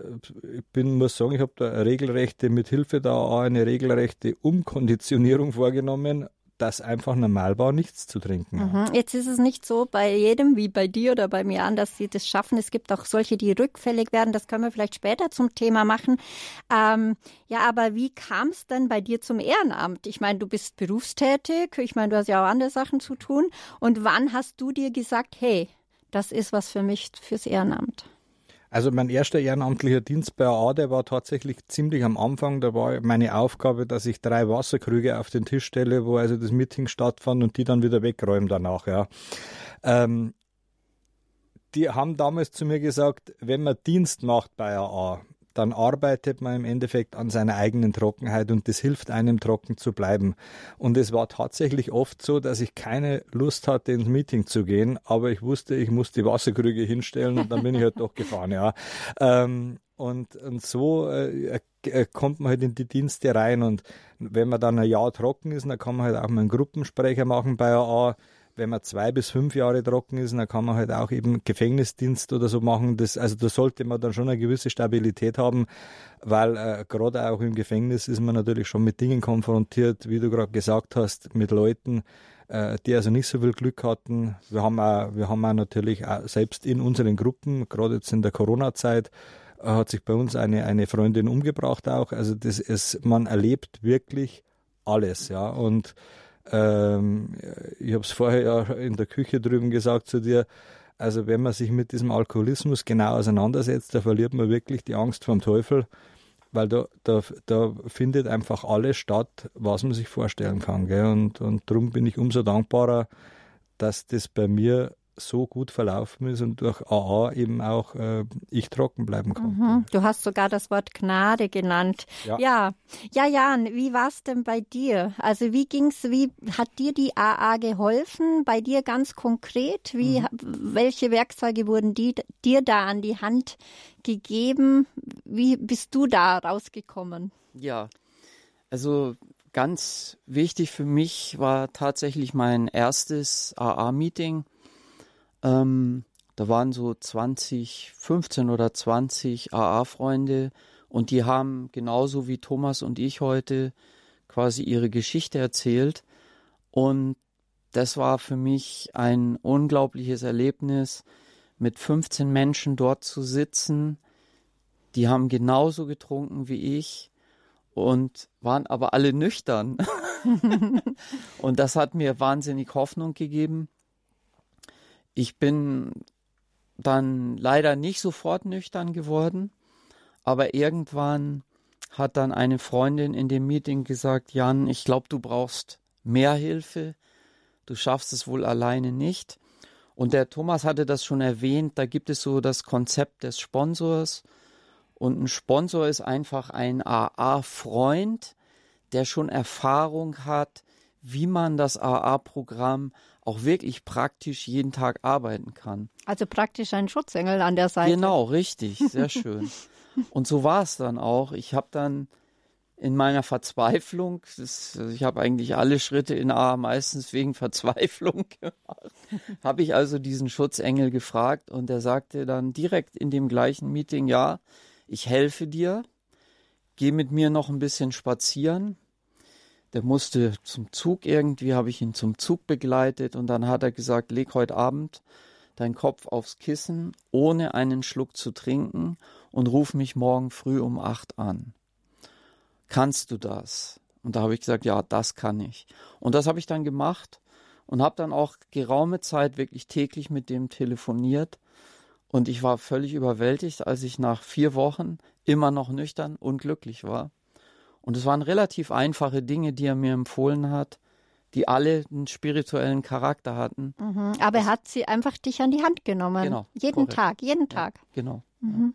ich bin, muss sagen, ich habe da regelrechte, mit Hilfe da auch eine regelrechte Umkonditionierung vorgenommen, dass einfach normal war, nichts zu trinken. Mhm. Jetzt ist es nicht so bei jedem wie bei dir oder bei mir an, dass sie das schaffen. Es gibt auch solche, die rückfällig werden. Das können wir vielleicht später zum Thema machen. Ähm, ja, aber wie kam es denn bei dir zum Ehrenamt? Ich meine, du bist berufstätig. Ich meine, du hast ja auch andere Sachen zu tun. Und wann hast du dir gesagt, hey, das ist was für mich fürs Ehrenamt? Also mein erster ehrenamtlicher Dienst bei AA, der war tatsächlich ziemlich am Anfang. Da war meine Aufgabe, dass ich drei Wasserkrüge auf den Tisch stelle, wo also das Meeting stattfand und die dann wieder wegräumen danach. Ja. Ähm, die haben damals zu mir gesagt, wenn man Dienst macht bei AA, dann arbeitet man im Endeffekt an seiner eigenen Trockenheit und das hilft einem trocken zu bleiben. Und es war tatsächlich oft so, dass ich keine Lust hatte, ins Meeting zu gehen, aber ich wusste, ich muss die Wasserkrüge hinstellen und dann bin ich halt doch gefahren, ja. Ähm, und, und so äh, äh, kommt man halt in die Dienste rein und wenn man dann ein Jahr trocken ist, dann kann man halt auch mal einen Gruppensprecher machen bei AA wenn man zwei bis fünf Jahre trocken ist, dann kann man halt auch eben Gefängnisdienst oder so machen. Das, also da sollte man dann schon eine gewisse Stabilität haben, weil äh, gerade auch im Gefängnis ist man natürlich schon mit Dingen konfrontiert, wie du gerade gesagt hast, mit Leuten, äh, die also nicht so viel Glück hatten. Wir haben auch, wir haben auch natürlich auch selbst in unseren Gruppen, gerade jetzt in der Corona-Zeit, äh, hat sich bei uns eine, eine Freundin umgebracht auch. Also das ist, man erlebt wirklich alles, ja. Und ähm, ich habe es vorher ja in der Küche drüben gesagt zu dir. Also wenn man sich mit diesem Alkoholismus genau auseinandersetzt, da verliert man wirklich die Angst vom Teufel, weil da, da, da findet einfach alles statt, was man sich vorstellen kann. Gell? Und, und darum bin ich umso dankbarer, dass das bei mir so gut verlaufen ist und durch AA eben auch äh, ich trocken bleiben konnte. Mhm. Du hast sogar das Wort Gnade genannt. Ja, ja, ja Jan, wie war es denn bei dir? Also wie ging's, wie hat dir die AA geholfen? Bei dir ganz konkret? Wie, mhm. welche Werkzeuge wurden die, dir da an die Hand gegeben? Wie bist du da rausgekommen? Ja, also ganz wichtig für mich war tatsächlich mein erstes AA-Meeting ähm, da waren so 20, 15 oder 20 AA-Freunde Und die haben genauso wie Thomas und ich heute quasi ihre Geschichte erzählt. Und das war für mich ein unglaubliches Erlebnis, mit 15 Menschen dort zu sitzen. Die haben genauso getrunken wie ich und waren aber alle nüchtern. und das hat mir wahnsinnig Hoffnung gegeben. Ich bin dann leider nicht sofort nüchtern geworden, aber irgendwann hat dann eine Freundin in dem Meeting gesagt, Jan, ich glaube, du brauchst mehr Hilfe, du schaffst es wohl alleine nicht. Und der Thomas hatte das schon erwähnt, da gibt es so das Konzept des Sponsors. Und ein Sponsor ist einfach ein AA-Freund, der schon Erfahrung hat, wie man das AA-Programm auch wirklich praktisch jeden Tag arbeiten kann. Also praktisch ein Schutzengel an der Seite. Genau, richtig, sehr schön. Und so war es dann auch. Ich habe dann in meiner Verzweiflung, das, ich habe eigentlich alle Schritte in A meistens wegen Verzweiflung gemacht, habe ich also diesen Schutzengel gefragt und er sagte dann direkt in dem gleichen Meeting, ja, ich helfe dir, geh mit mir noch ein bisschen spazieren. Der musste zum Zug irgendwie, habe ich ihn zum Zug begleitet und dann hat er gesagt, leg heute Abend deinen Kopf aufs Kissen, ohne einen Schluck zu trinken und ruf mich morgen früh um acht an kannst du das? Und da habe ich gesagt, ja, das kann ich. Und das habe ich dann gemacht und habe dann auch geraume Zeit wirklich täglich mit dem telefoniert. Und ich war völlig überwältigt, als ich nach vier Wochen immer noch nüchtern und glücklich war. Und es waren relativ einfache Dinge, die er mir empfohlen hat, die alle einen spirituellen Charakter hatten. Mhm, aber er hat sie einfach dich an die Hand genommen. Genau. Jeden korrekt. Tag, jeden Tag. Ja, genau. Mhm.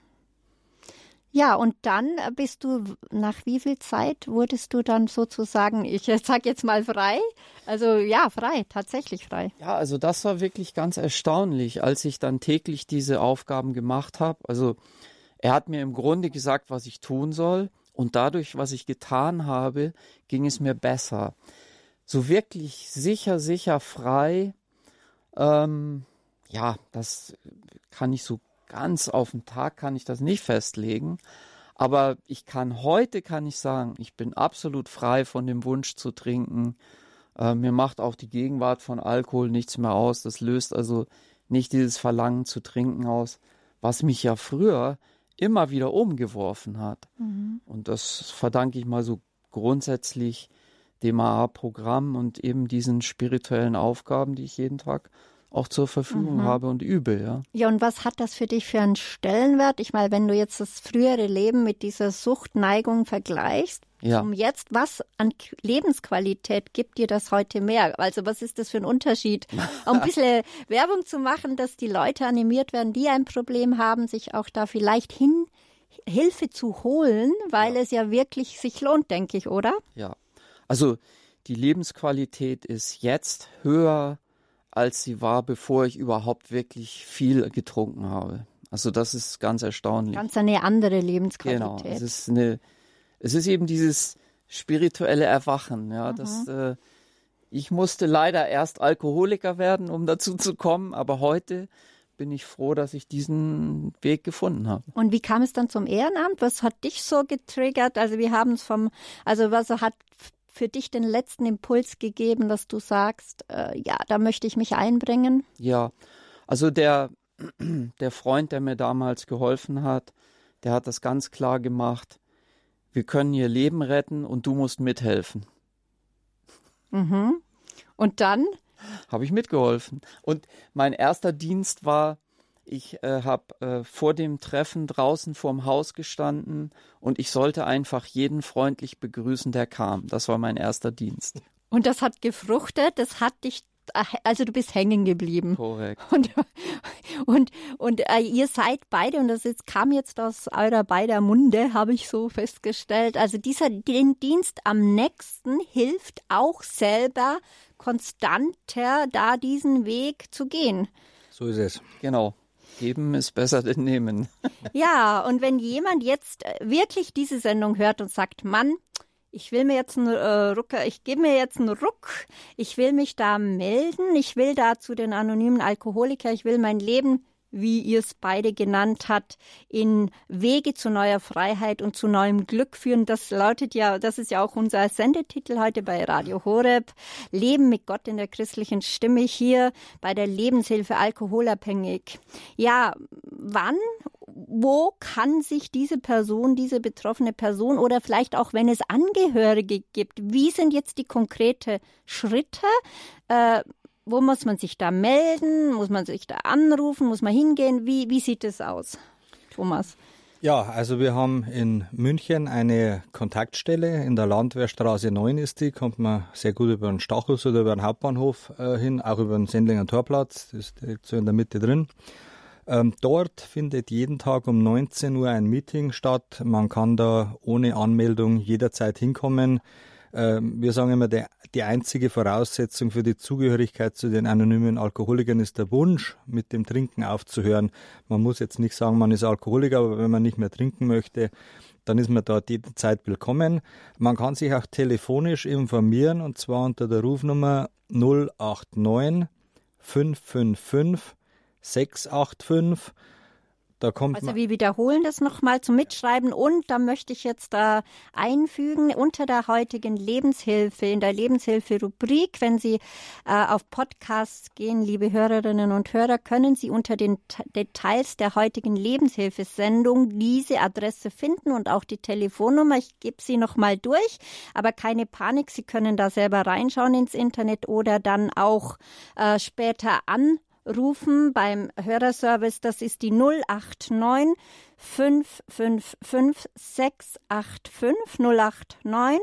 Ja, und dann bist du, nach wie viel Zeit wurdest du dann sozusagen, ich sag jetzt mal frei? Also ja, frei, tatsächlich frei. Ja, also das war wirklich ganz erstaunlich, als ich dann täglich diese Aufgaben gemacht habe. Also er hat mir im Grunde gesagt, was ich tun soll. Und dadurch, was ich getan habe, ging es mir besser. So wirklich sicher, sicher frei. Ähm, ja, das kann ich so ganz auf den Tag kann ich das nicht festlegen. Aber ich kann heute kann ich sagen, ich bin absolut frei von dem Wunsch zu trinken. Äh, mir macht auch die Gegenwart von Alkohol nichts mehr aus. Das löst also nicht dieses Verlangen zu trinken aus, was mich ja früher immer wieder umgeworfen hat. Mhm. Und das verdanke ich mal so grundsätzlich dem AA-Programm und eben diesen spirituellen Aufgaben, die ich jeden Tag auch zur Verfügung mhm. habe und übe, ja. Ja, und was hat das für dich für einen Stellenwert? Ich meine, wenn du jetzt das frühere Leben mit dieser Suchtneigung vergleichst, ja. um jetzt, was an Lebensqualität gibt dir das heute mehr? Also was ist das für ein Unterschied? Um ein bisschen Werbung zu machen, dass die Leute animiert werden, die ein Problem haben, sich auch da vielleicht hin Hilfe zu holen, weil ja. es ja wirklich sich lohnt, denke ich, oder? Ja. Also die Lebensqualität ist jetzt höher als sie war, bevor ich überhaupt wirklich viel getrunken habe. Also das ist ganz erstaunlich. Ganz eine andere Lebensqualität. Genau, es ist eine, es ist eben dieses spirituelle Erwachen. Ja, mhm. das, äh, ich musste leider erst Alkoholiker werden, um dazu zu kommen, aber heute bin ich froh, dass ich diesen Weg gefunden habe. Und wie kam es dann zum Ehrenamt? Was hat dich so getriggert? Also wir haben es vom, also was hat für dich den letzten Impuls gegeben, dass du sagst, äh, ja, da möchte ich mich einbringen? Ja, also der, der Freund, der mir damals geholfen hat, der hat das ganz klar gemacht. Wir können ihr Leben retten und du musst mithelfen. Mhm. Und dann? Habe ich mitgeholfen. Und mein erster Dienst war, ich äh, habe äh, vor dem Treffen draußen vorm Haus gestanden und ich sollte einfach jeden freundlich begrüßen, der kam. Das war mein erster Dienst. Und das hat gefruchtet, das hat dich also du bist hängen geblieben. Korrekt. Und, und, und äh, ihr seid beide, und das jetzt, kam jetzt aus eurer beider Munde, habe ich so festgestellt. Also dieser den Dienst am nächsten hilft auch selber konstanter da diesen Weg zu gehen. So ist es. Genau. Geben ist besser denn nehmen. Ja, und wenn jemand jetzt wirklich diese Sendung hört und sagt, Mann, ich will mir jetzt einen äh, Rucker, ich gebe mir jetzt einen Ruck, ich will mich da melden, ich will da zu den anonymen Alkoholiker, ich will mein Leben wie ihr es beide genannt habt, in Wege zu neuer Freiheit und zu neuem Glück führen. Das lautet ja, das ist ja auch unser Sendetitel heute bei Radio Horeb. Leben mit Gott in der christlichen Stimme hier bei der Lebenshilfe alkoholabhängig. Ja, wann wo kann sich diese Person, diese betroffene Person oder vielleicht auch wenn es Angehörige gibt, wie sind jetzt die konkreten Schritte? Äh, wo muss man sich da melden? Muss man sich da anrufen? Muss man hingehen? Wie, wie sieht es aus, Thomas? Ja, also wir haben in München eine Kontaktstelle, in der Landwehrstraße 9 ist die, kommt man sehr gut über den Stachus oder über den Hauptbahnhof äh, hin, auch über den Sendlinger Torplatz, das ist direkt so in der Mitte drin. Ähm, dort findet jeden Tag um 19 Uhr ein Meeting statt. Man kann da ohne Anmeldung jederzeit hinkommen. Ähm, wir sagen immer, der, die einzige Voraussetzung für die Zugehörigkeit zu den anonymen Alkoholikern ist der Wunsch, mit dem Trinken aufzuhören. Man muss jetzt nicht sagen, man ist Alkoholiker, aber wenn man nicht mehr trinken möchte, dann ist man dort jederzeit willkommen. Man kann sich auch telefonisch informieren und zwar unter der Rufnummer 089 555 685 da kommt also wir wiederholen das nochmal zum Mitschreiben und da möchte ich jetzt da einfügen unter der heutigen Lebenshilfe, in der Lebenshilfe-Rubrik, wenn Sie äh, auf Podcasts gehen, liebe Hörerinnen und Hörer, können Sie unter den Details der heutigen Lebenshilfesendung diese Adresse finden und auch die Telefonnummer. Ich gebe sie nochmal durch, aber keine Panik, Sie können da selber reinschauen ins Internet oder dann auch äh, später an rufen beim Hörerservice. Das ist die 089 555 685 089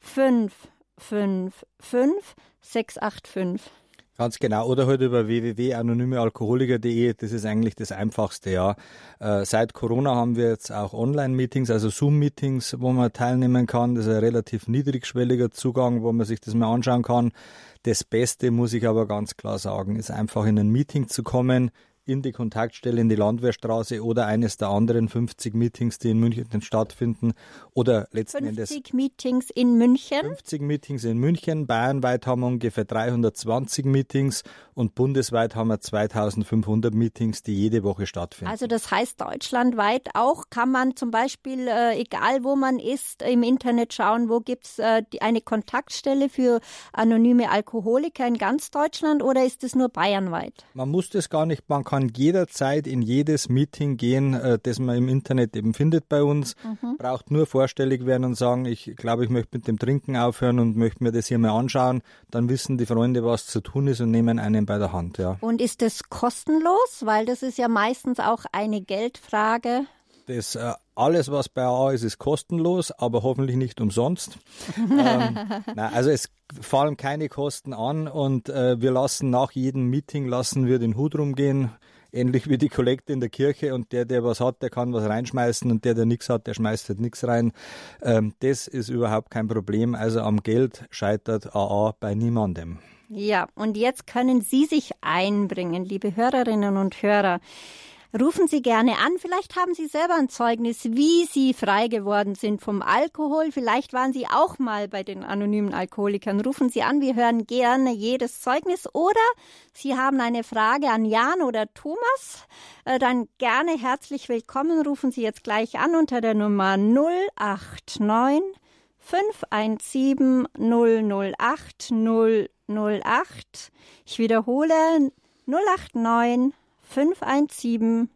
555 685. Ganz genau. Oder halt über www.anonymealkoholiker.de. Das ist eigentlich das Einfachste, ja. Äh, seit Corona haben wir jetzt auch Online-Meetings, also Zoom-Meetings, wo man teilnehmen kann. Das ist ein relativ niedrigschwelliger Zugang, wo man sich das mal anschauen kann. Das Beste, muss ich aber ganz klar sagen, ist einfach in ein Meeting zu kommen, in die Kontaktstelle in die Landwehrstraße oder eines der anderen 50 Meetings, die in München stattfinden oder letzten 50 Endes 50 Meetings in München. 50 Meetings in München. Bayernweit haben wir ungefähr 320 Meetings und bundesweit haben wir 2500 Meetings, die jede Woche stattfinden. Also das heißt deutschlandweit auch kann man zum Beispiel, äh, egal wo man ist, im Internet schauen, wo gibt's äh, eine Kontaktstelle für anonyme Alkoholiker in ganz Deutschland oder ist es nur bayernweit? Man muss das gar nicht, man kann kann jederzeit in jedes Meeting gehen, äh, das man im Internet eben findet bei uns. Mhm. Braucht nur vorstellig werden und sagen, ich glaube, ich möchte mit dem Trinken aufhören und möchte mir das hier mal anschauen. Dann wissen die Freunde, was zu tun ist und nehmen einen bei der Hand. Ja. Und ist das kostenlos? Weil das ist ja meistens auch eine Geldfrage. Das äh, alles, was bei AA ist, ist kostenlos, aber hoffentlich nicht umsonst. ähm, na, also es fallen keine Kosten an und äh, wir lassen nach jedem Meeting lassen wir den Hut rumgehen ähnlich wie die Kollekte in der Kirche und der, der was hat, der kann was reinschmeißen und der, der nichts hat, der schmeißt halt nichts rein. Ähm, das ist überhaupt kein Problem. Also am Geld scheitert AA bei niemandem. Ja, und jetzt können Sie sich einbringen, liebe Hörerinnen und Hörer. Rufen Sie gerne an. Vielleicht haben Sie selber ein Zeugnis, wie Sie frei geworden sind vom Alkohol. Vielleicht waren Sie auch mal bei den anonymen Alkoholikern. Rufen Sie an. Wir hören gerne jedes Zeugnis. Oder Sie haben eine Frage an Jan oder Thomas. Äh, dann gerne herzlich willkommen. Rufen Sie jetzt gleich an unter der Nummer 089 517 008 008. Ich wiederhole 089 517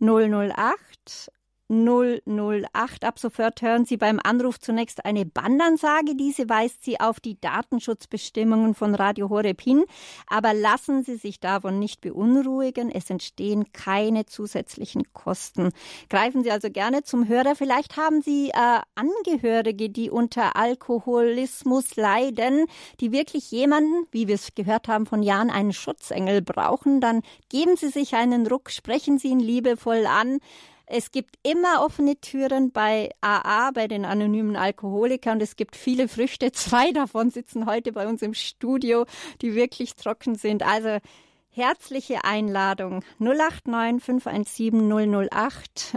008 008. Ab sofort hören Sie beim Anruf zunächst eine Bandansage. Diese weist Sie auf die Datenschutzbestimmungen von Radio Horeb hin. Aber lassen Sie sich davon nicht beunruhigen. Es entstehen keine zusätzlichen Kosten. Greifen Sie also gerne zum Hörer. Vielleicht haben Sie äh, Angehörige, die unter Alkoholismus leiden, die wirklich jemanden, wie wir es gehört haben von Jan, einen Schutzengel brauchen. Dann geben Sie sich einen Ruck, sprechen Sie ihn liebevoll an. Es gibt immer offene Türen bei AA, bei den anonymen Alkoholikern. Und es gibt viele Früchte. Zwei davon sitzen heute bei uns im Studio, die wirklich trocken sind. Also herzliche Einladung 089 517 008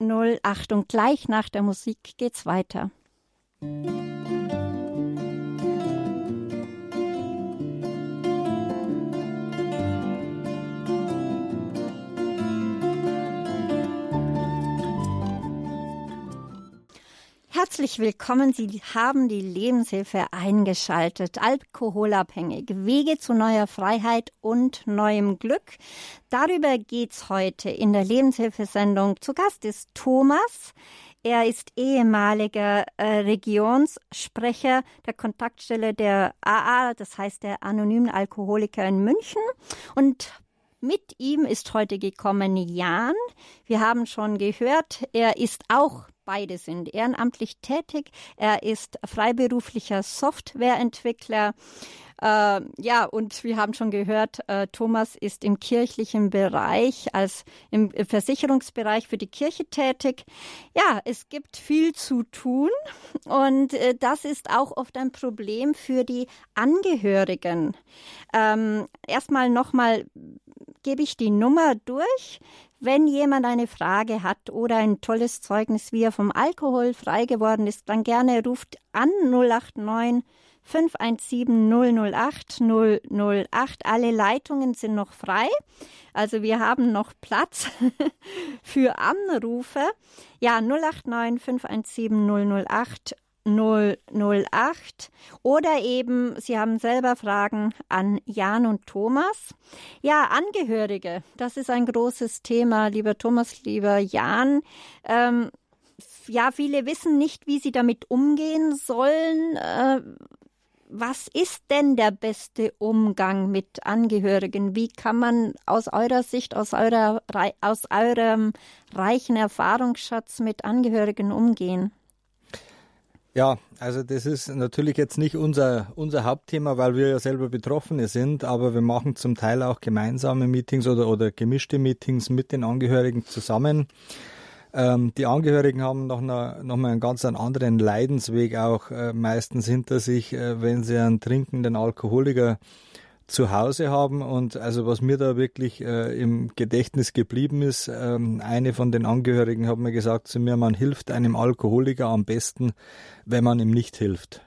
008 und gleich nach der Musik geht's weiter. Musik Herzlich willkommen. Sie haben die Lebenshilfe eingeschaltet. Alkoholabhängig. Wege zu neuer Freiheit und neuem Glück. Darüber geht's heute in der Lebenshilfesendung. Zu Gast ist Thomas. Er ist ehemaliger äh, Regionssprecher der Kontaktstelle der AA, das heißt der anonymen Alkoholiker in München. Und mit ihm ist heute gekommen Jan. Wir haben schon gehört, er ist auch beide sind ehrenamtlich tätig. Er ist freiberuflicher Softwareentwickler. Äh, ja, und wir haben schon gehört, äh, Thomas ist im kirchlichen Bereich, als im Versicherungsbereich für die Kirche tätig. Ja, es gibt viel zu tun und äh, das ist auch oft ein Problem für die Angehörigen. Ähm, erstmal nochmal gebe ich die Nummer durch. Wenn jemand eine Frage hat oder ein tolles Zeugnis, wie er vom Alkohol frei geworden ist, dann gerne ruft an 089 517 008 008. Alle Leitungen sind noch frei. Also wir haben noch Platz für Anrufe. Ja, 089 517 008 008 oder eben Sie haben selber Fragen an Jan und Thomas. Ja, Angehörige, das ist ein großes Thema, lieber Thomas, lieber Jan. Ähm, ja, viele wissen nicht, wie sie damit umgehen sollen. Äh, was ist denn der beste Umgang mit Angehörigen? Wie kann man aus eurer Sicht, aus, eurer, aus eurem reichen Erfahrungsschatz mit Angehörigen umgehen? Ja, also das ist natürlich jetzt nicht unser, unser Hauptthema, weil wir ja selber Betroffene sind, aber wir machen zum Teil auch gemeinsame Meetings oder, oder gemischte Meetings mit den Angehörigen zusammen. Ähm, die Angehörigen haben noch, eine, noch mal einen ganz anderen Leidensweg auch äh, meistens hinter sich, äh, wenn sie einen trinkenden Alkoholiker zu Hause haben. Und also was mir da wirklich äh, im Gedächtnis geblieben ist, ähm, eine von den Angehörigen hat mir gesagt zu mir, man hilft einem Alkoholiker am besten, wenn man ihm nicht hilft.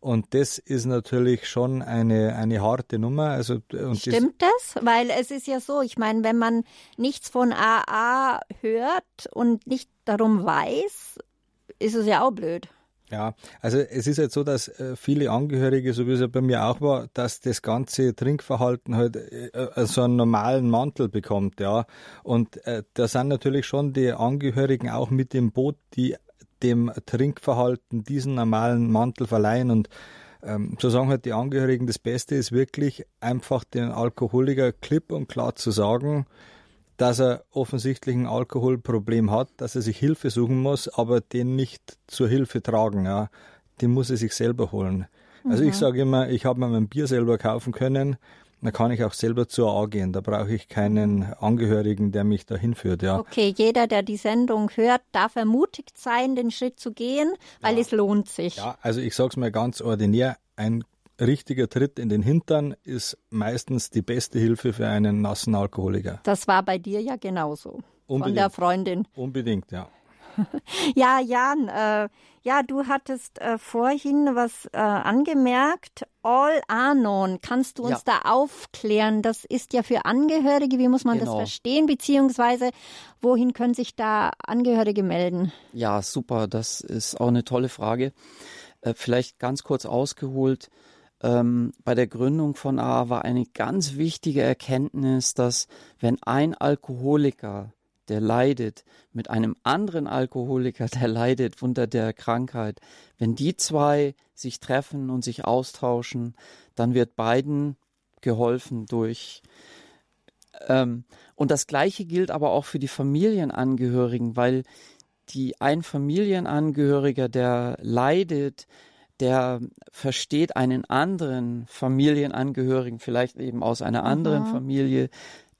Und das ist natürlich schon eine, eine harte Nummer. Also, Stimmt das? das? Weil es ist ja so, ich meine, wenn man nichts von AA hört und nicht darum weiß, ist es ja auch blöd. Ja, also es ist jetzt so, dass äh, viele Angehörige, so wie es ja bei mir auch war, dass das ganze Trinkverhalten halt äh, äh, so einen normalen Mantel bekommt, ja. Und da sind natürlich schon die Angehörigen auch mit dem Boot, die dem Trinkverhalten diesen normalen Mantel verleihen und ähm, so sagen halt die Angehörigen, das Beste ist wirklich einfach den Alkoholiker klipp und klar zu sagen, dass er offensichtlich ein Alkoholproblem hat, dass er sich Hilfe suchen muss, aber den nicht zur Hilfe tragen. Ja. Den muss er sich selber holen. Also mhm. ich sage immer, ich habe mir mein Bier selber kaufen können, dann kann ich auch selber zur AA gehen. Da brauche ich keinen Angehörigen, der mich da hinführt. Ja. Okay, jeder, der die Sendung hört, darf ermutigt sein, den Schritt zu gehen, weil ja. es lohnt sich. Ja, also ich sage es mal ganz ordinär, ein richtiger Tritt in den Hintern ist meistens die beste Hilfe für einen nassen Alkoholiker. Das war bei dir ja genauso. Unbedingt. Von der Freundin. Unbedingt, ja. ja, Jan, äh, ja, du hattest äh, vorhin was äh, angemerkt. All Anon, kannst du uns ja. da aufklären? Das ist ja für Angehörige, wie muss man genau. das verstehen? Beziehungsweise, wohin können sich da Angehörige melden? Ja, super, das ist auch eine tolle Frage. Äh, vielleicht ganz kurz ausgeholt ähm, bei der Gründung von AA war eine ganz wichtige Erkenntnis, dass wenn ein Alkoholiker, der leidet, mit einem anderen Alkoholiker, der leidet unter der Krankheit, wenn die zwei sich treffen und sich austauschen, dann wird beiden geholfen durch ähm, und das Gleiche gilt aber auch für die Familienangehörigen, weil die ein Familienangehöriger, der leidet, der versteht einen anderen Familienangehörigen, vielleicht eben aus einer anderen mhm. Familie,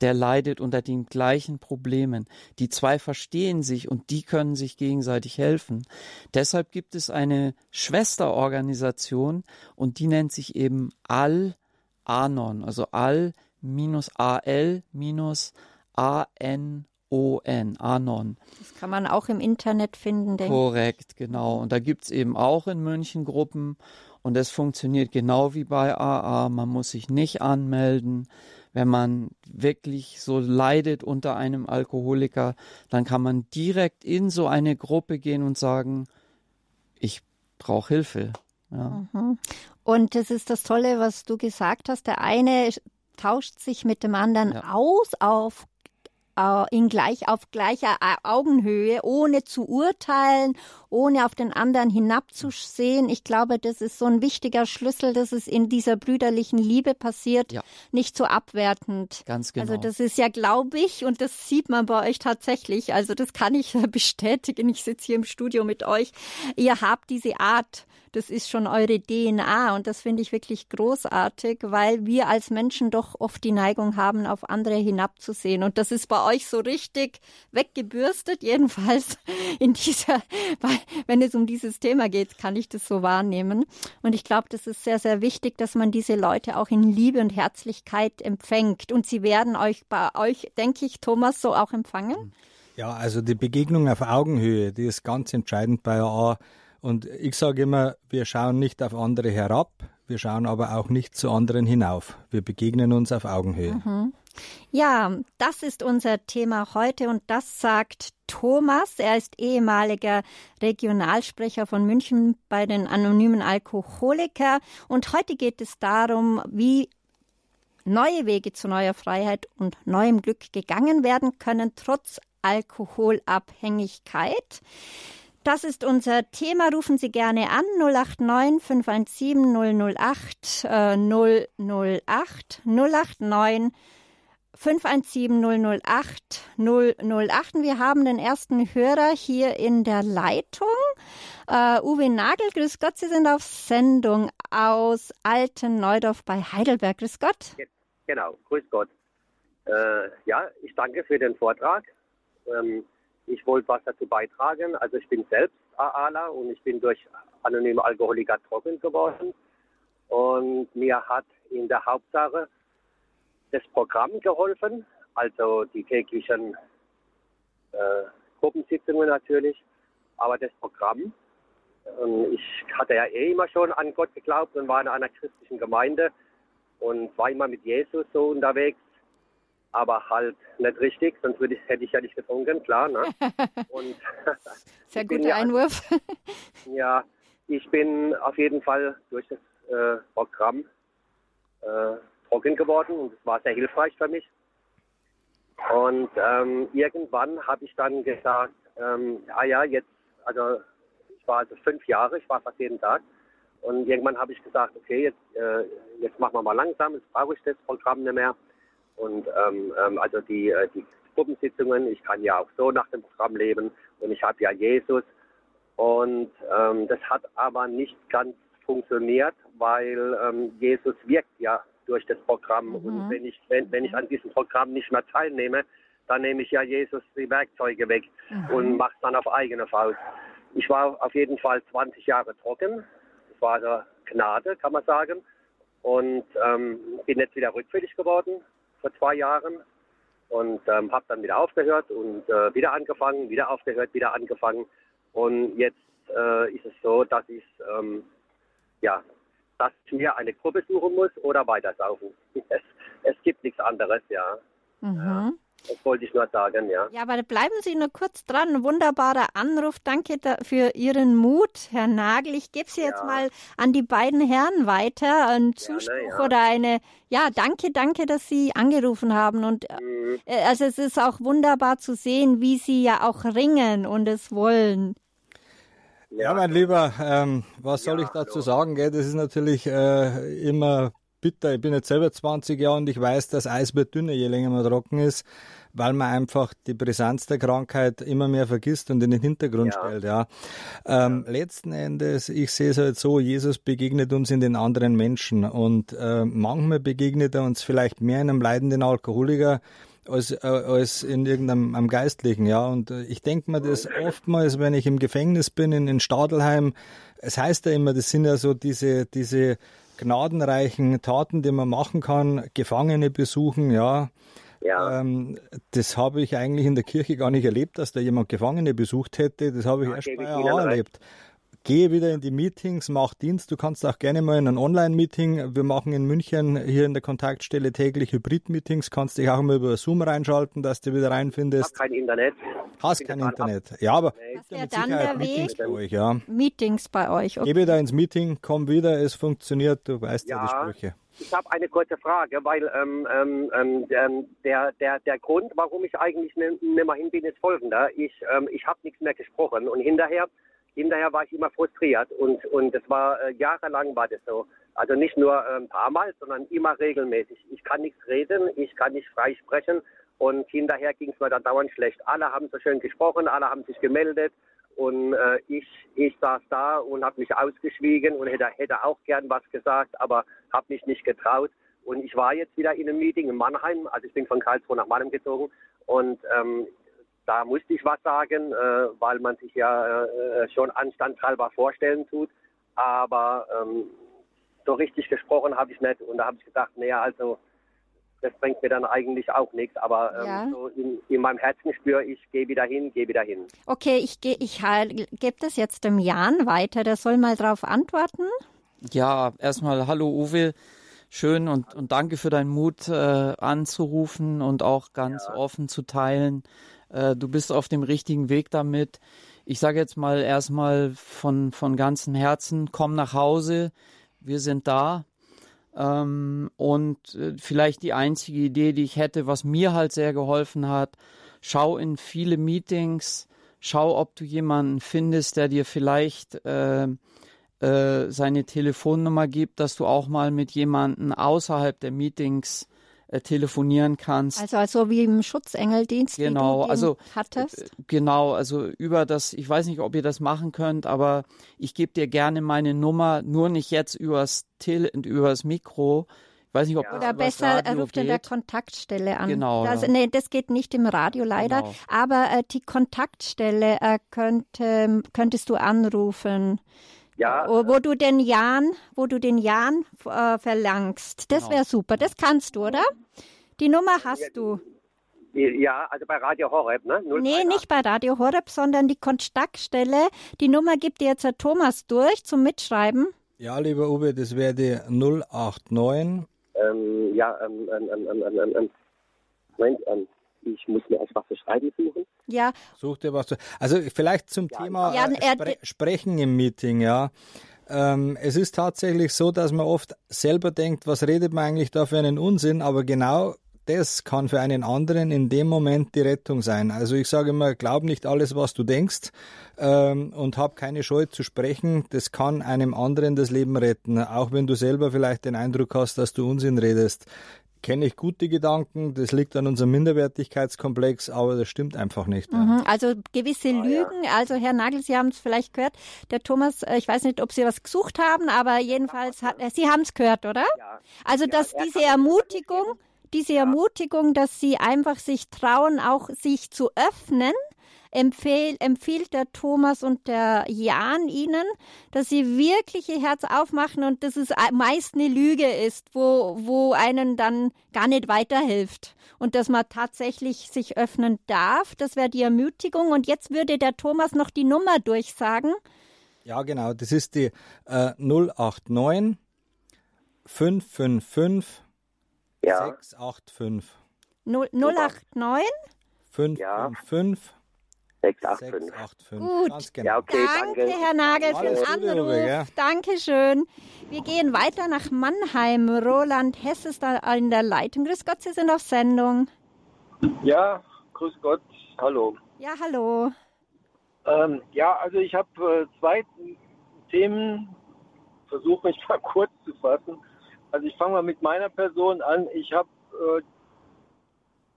der leidet unter den gleichen Problemen. Die zwei verstehen sich und die können sich gegenseitig helfen. Deshalb gibt es eine Schwesterorganisation und die nennt sich eben Al-Anon, also Al-Al-A-N O-N, Anon. Das kann man auch im Internet finden, denke ich. Korrekt, genau. Und da gibt es eben auch in München Gruppen und es funktioniert genau wie bei AA. Man muss sich nicht anmelden. Wenn man wirklich so leidet unter einem Alkoholiker, dann kann man direkt in so eine Gruppe gehen und sagen, brauche Hilfe. Ja. Mhm. Und das ist das Tolle, was du gesagt hast. Der eine tauscht sich mit dem anderen ja. aus auf in gleich auf gleicher äh, Augenhöhe, ohne zu urteilen, ohne auf den anderen hinabzusehen. Ich glaube, das ist so ein wichtiger Schlüssel, dass es in dieser brüderlichen Liebe passiert, ja. nicht so abwertend. Ganz genau. Also das ist ja, glaube ich, und das sieht man bei euch tatsächlich. Also das kann ich bestätigen. Ich sitze hier im Studio mit euch. Ihr habt diese Art das ist schon eure DNA und das finde ich wirklich großartig, weil wir als Menschen doch oft die Neigung haben, auf andere hinabzusehen. Und das ist bei euch so richtig weggebürstet, jedenfalls in dieser, wenn es um dieses Thema geht, kann ich das so wahrnehmen. Und ich glaube, das ist sehr, sehr wichtig, dass man diese Leute auch in Liebe und Herzlichkeit empfängt. Und sie werden euch bei euch, denke ich, Thomas, so auch empfangen. Ja, also die Begegnung auf Augenhöhe, die ist ganz entscheidend bei AA. Und ich sage immer, wir schauen nicht auf andere herab, wir schauen aber auch nicht zu anderen hinauf. Wir begegnen uns auf Augenhöhe. Mhm. Ja, das ist unser Thema heute und das sagt Thomas. Er ist ehemaliger Regionalsprecher von München bei den anonymen Alkoholiker und heute geht es darum, wie neue Wege zu neuer Freiheit und neuem Glück gegangen werden können, trotz Alkoholabhängigkeit. Das ist unser Thema. Rufen Sie gerne an 089 517 008 äh, 008 089 517 008 008. Wir haben den ersten Hörer hier in der Leitung. Uh, Uwe Nagel, grüß Gott, Sie sind auf Sendung aus Alten Neudorf bei Heidelberg. Grüß Gott. Genau, grüß Gott. Äh, ja, ich danke für den Vortrag. Ähm, ich wollte was dazu beitragen. Also ich bin selbst AALA und ich bin durch anonyme Alkoholiker trocken geworden. Und mir hat in der Hauptsache das Programm geholfen, also die täglichen äh, Gruppensitzungen natürlich, aber das Programm. Und ich hatte ja eh immer schon an Gott geglaubt und war in einer christlichen Gemeinde und war immer mit Jesus so unterwegs aber halt nicht richtig, sonst ich, hätte ich ja nicht getrunken, klar. Ne? Und Sehr guter ja, Einwurf. ja, ich bin auf jeden Fall durch das äh, Programm äh, trocken geworden und es war sehr hilfreich für mich. Und ähm, irgendwann habe ich dann gesagt, ähm, ja, ja, jetzt, also ich war also fünf Jahre, ich war fast jeden Tag. Und irgendwann habe ich gesagt, okay, jetzt, äh, jetzt machen wir mal langsam, jetzt brauche ich das Programm nicht mehr. Und ähm, ähm, also die, äh, die Gruppensitzungen, ich kann ja auch so nach dem Programm leben und ich habe ja Jesus. Und ähm, das hat aber nicht ganz funktioniert, weil ähm, Jesus wirkt ja durch das Programm. Mhm. Und wenn ich, wenn, wenn ich an diesem Programm nicht mehr teilnehme, dann nehme ich ja Jesus die Werkzeuge weg mhm. und mache es dann auf eigene Faust. Ich war auf jeden Fall 20 Jahre trocken. Das war eine Gnade, kann man sagen. Und ähm, bin jetzt wieder rückfällig geworden vor zwei Jahren und ähm, habe dann wieder aufgehört und äh, wieder angefangen, wieder aufgehört, wieder angefangen. Und jetzt äh, ist es so, dass ich ähm, ja, dass ich mir eine Gruppe suchen muss oder weitersaufen. Es, es gibt nichts anderes, ja. Mhm. ja. Das wollte ich nur sagen, ja. Ja, aber bleiben Sie nur kurz dran. Wunderbarer Anruf. Danke für Ihren Mut, Herr Nagel. Ich gebe Sie jetzt mal an die beiden Herren weiter. Ein Zuspruch ja. oder eine, ja, danke, danke, dass Sie angerufen haben. Und mhm. Äh, also es ist auch wunderbar zu sehen, wie Sie ja auch ringen und es wollen. Ja, mein Lieber, ähm, was soll ich dazu sagen? Gell? Das ist natürlich äh, immer bitter. Ich bin jetzt selber 20 Jahre und ich weiß, dass Eis wird dünner, je länger man trocken ist, weil man einfach die Brisanz der Krankheit immer mehr vergisst und in den Hintergrund ja. stellt. Ja. Ähm, ja. Letzten Endes, ich sehe es halt so, Jesus begegnet uns in den anderen Menschen und äh, manchmal begegnet er uns vielleicht mehr in einem leidenden Alkoholiker, als, äh, als in irgendeinem am Geistlichen, ja. Und äh, ich denke mir das oftmals, wenn ich im Gefängnis bin, in, in Stadelheim, es heißt ja immer, das sind ja so diese, diese gnadenreichen Taten, die man machen kann, Gefangene besuchen, ja. Ja. Ähm, das habe ich eigentlich in der Kirche gar nicht erlebt, dass da jemand Gefangene besucht hätte. Das habe ich ja, erst bei AA erlebt. Gehe wieder in die Meetings, mach Dienst. Du kannst auch gerne mal in ein Online-Meeting. Wir machen in München hier in der Kontaktstelle täglich Hybrid-Meetings. Kannst dich auch mal über Zoom reinschalten, dass du wieder reinfindest. Habe kein Internet. Hast kein Internet. Ja, aber das wäre dann der Meetings Weg. bei euch, ja. Meetings bei euch. Okay. Geh wieder ins Meeting, komm wieder, es funktioniert, du weißt ja, ja die Sprüche. Ich habe eine kurze Frage, weil ähm, ähm, ähm, der, der, der Grund, warum ich eigentlich nicht mehr hin bin, ist folgender. Ich, ähm, ich habe nichts mehr gesprochen und hinterher, hinterher war ich immer frustriert und, und das war äh, jahrelang war das so. Also nicht nur ein ähm, paar Mal, sondern immer regelmäßig. Ich kann nichts reden, ich kann nicht frei sprechen und hinterher ging es mir dann dauernd schlecht. Alle haben so schön gesprochen, alle haben sich gemeldet und äh, ich, ich saß da und habe mich ausgeschwiegen und hätte, hätte auch gern was gesagt, aber habe mich nicht getraut. Und ich war jetzt wieder in einem Meeting in Mannheim, also ich bin von Karlsruhe nach Mannheim gezogen und ähm, da musste ich was sagen, äh, weil man sich ja äh, schon anstandshalber vorstellen tut. Aber ähm, so richtig gesprochen habe ich nicht. Und da habe ich gedacht, naja, also das bringt mir dann eigentlich auch nichts. Aber ähm, ja. so in, in, meinem Herzen spüre ich, gehe wieder hin, gehe wieder hin. Okay, ich, geh, ich gebe das jetzt dem Jan weiter. Der soll mal darauf antworten. Ja, erstmal hallo Uwe. Schön und, und danke für deinen Mut äh, anzurufen und auch ganz ja. offen zu teilen. Äh, du bist auf dem richtigen Weg damit. Ich sage jetzt mal erstmal von, von ganzem Herzen, komm nach Hause. Wir sind da ähm, und äh, vielleicht die einzige Idee, die ich hätte, was mir halt sehr geholfen hat, schau in viele Meetings, schau, ob du jemanden findest, der dir vielleicht äh, äh, seine Telefonnummer gibt, dass du auch mal mit jemandem außerhalb der Meetings äh, telefonieren kannst. Also, also wie im Schutzengeldienst, genau, wie du also, hattest? Äh, genau, also über das, ich weiß nicht, ob ihr das machen könnt, aber ich gebe dir gerne meine Nummer, nur nicht jetzt übers, Tele übers Mikro. Ich weiß nicht, ob ja. Oder besser, er ruft in der Kontaktstelle an. Genau. Also, ja. Nee, das geht nicht im Radio leider. Genau. Aber äh, die Kontaktstelle äh, könnte, könntest du anrufen. Ja. Wo, wo du den Jan, wo du den Jan äh, verlangst. Das genau. wäre super. Das kannst du, oder? Die Nummer hast du. Ja, also bei Radio Horeb, ne? 0, nee, nicht bei Radio Horeb, sondern die Kontaktstelle. Die Nummer gibt dir jetzt Herr Thomas durch zum Mitschreiben. Ja, lieber Uwe, das wäre die 089. Ähm, ja, ähm, ähm, ähm, ähm, ähm, Moment, ähm, ich muss mir was zu schreiben suchen. Ja. Such dir was zu. Also vielleicht zum ja, Thema ja, äh, Spre Sprechen im Meeting, ja. Ähm, es ist tatsächlich so, dass man oft selber denkt, was redet man eigentlich da für einen Unsinn, aber genau das kann für einen anderen in dem Moment die Rettung sein. Also ich sage immer, glaub nicht alles, was du denkst ähm, und hab keine Scheu zu sprechen. Das kann einem anderen das Leben retten, auch wenn du selber vielleicht den Eindruck hast, dass du Unsinn redest kenne ich gute Gedanken, das liegt an unserem Minderwertigkeitskomplex, aber das stimmt einfach nicht. Mhm, also gewisse ah, Lügen, ja. also Herr Nagel, Sie haben es vielleicht gehört, der Thomas, äh, ich weiß nicht, ob Sie was gesucht haben, aber jedenfalls, hat, äh, Sie haben es gehört, oder? Ja. Also, dass ja, diese Ermutigung, diese Ermutigung, dass Sie einfach sich trauen, auch sich zu öffnen, empfehl, empfiehlt der Thomas und der Jan ihnen, dass sie wirklich ihr Herz aufmachen und dass es meist eine Lüge ist, wo, wo einen dann gar nicht weiterhilft und dass man tatsächlich sich öffnen darf. Das wäre die Ermutigung. Und jetzt würde der Thomas noch die Nummer durchsagen. Ja, genau. Das ist die äh, 089 555 ja. 685. 089 555 685. 685. Gut. Genau. Ja, okay, danke, danke, Herr Nagel, für den Anruf. Ja. Dankeschön. Wir gehen weiter nach Mannheim. Roland Hess ist da in der Leitung. Grüß Gott, Sie sind auf Sendung. Ja, grüß Gott. Hallo. Ja, hallo. Ähm, ja, also ich habe äh, zwei Themen, versuche mich mal kurz zu fassen. Also ich fange mal mit meiner Person an. Ich habe äh,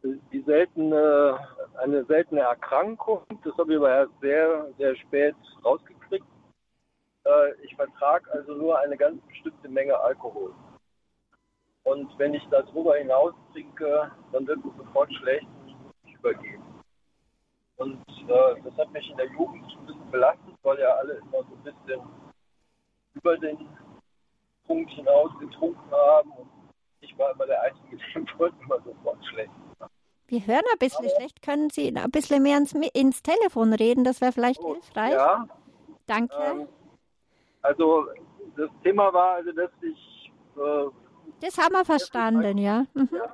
die seltene, eine seltene Erkrankung. Das habe ich aber sehr, sehr spät rausgekriegt. Äh, ich vertrage also nur eine ganz bestimmte Menge Alkohol. Und wenn ich darüber hinaus trinke, dann wird es sofort schlecht und ich muss mich übergeben. Und äh, das hat mich in der Jugend ein bisschen belastet, weil ja alle immer so ein bisschen über den Punkt hinaus getrunken haben. Und ich war immer der Einzige, dem wurde immer sofort schlecht. Wir hören ein bisschen Hallo? schlecht. Können Sie ein bisschen mehr ins, ins Telefon reden? Das wäre vielleicht oh, hilfreich. Ja. Danke. Ähm, Also das Thema war also, dass ich äh, das haben wir verstanden, ja. Mhm. ja.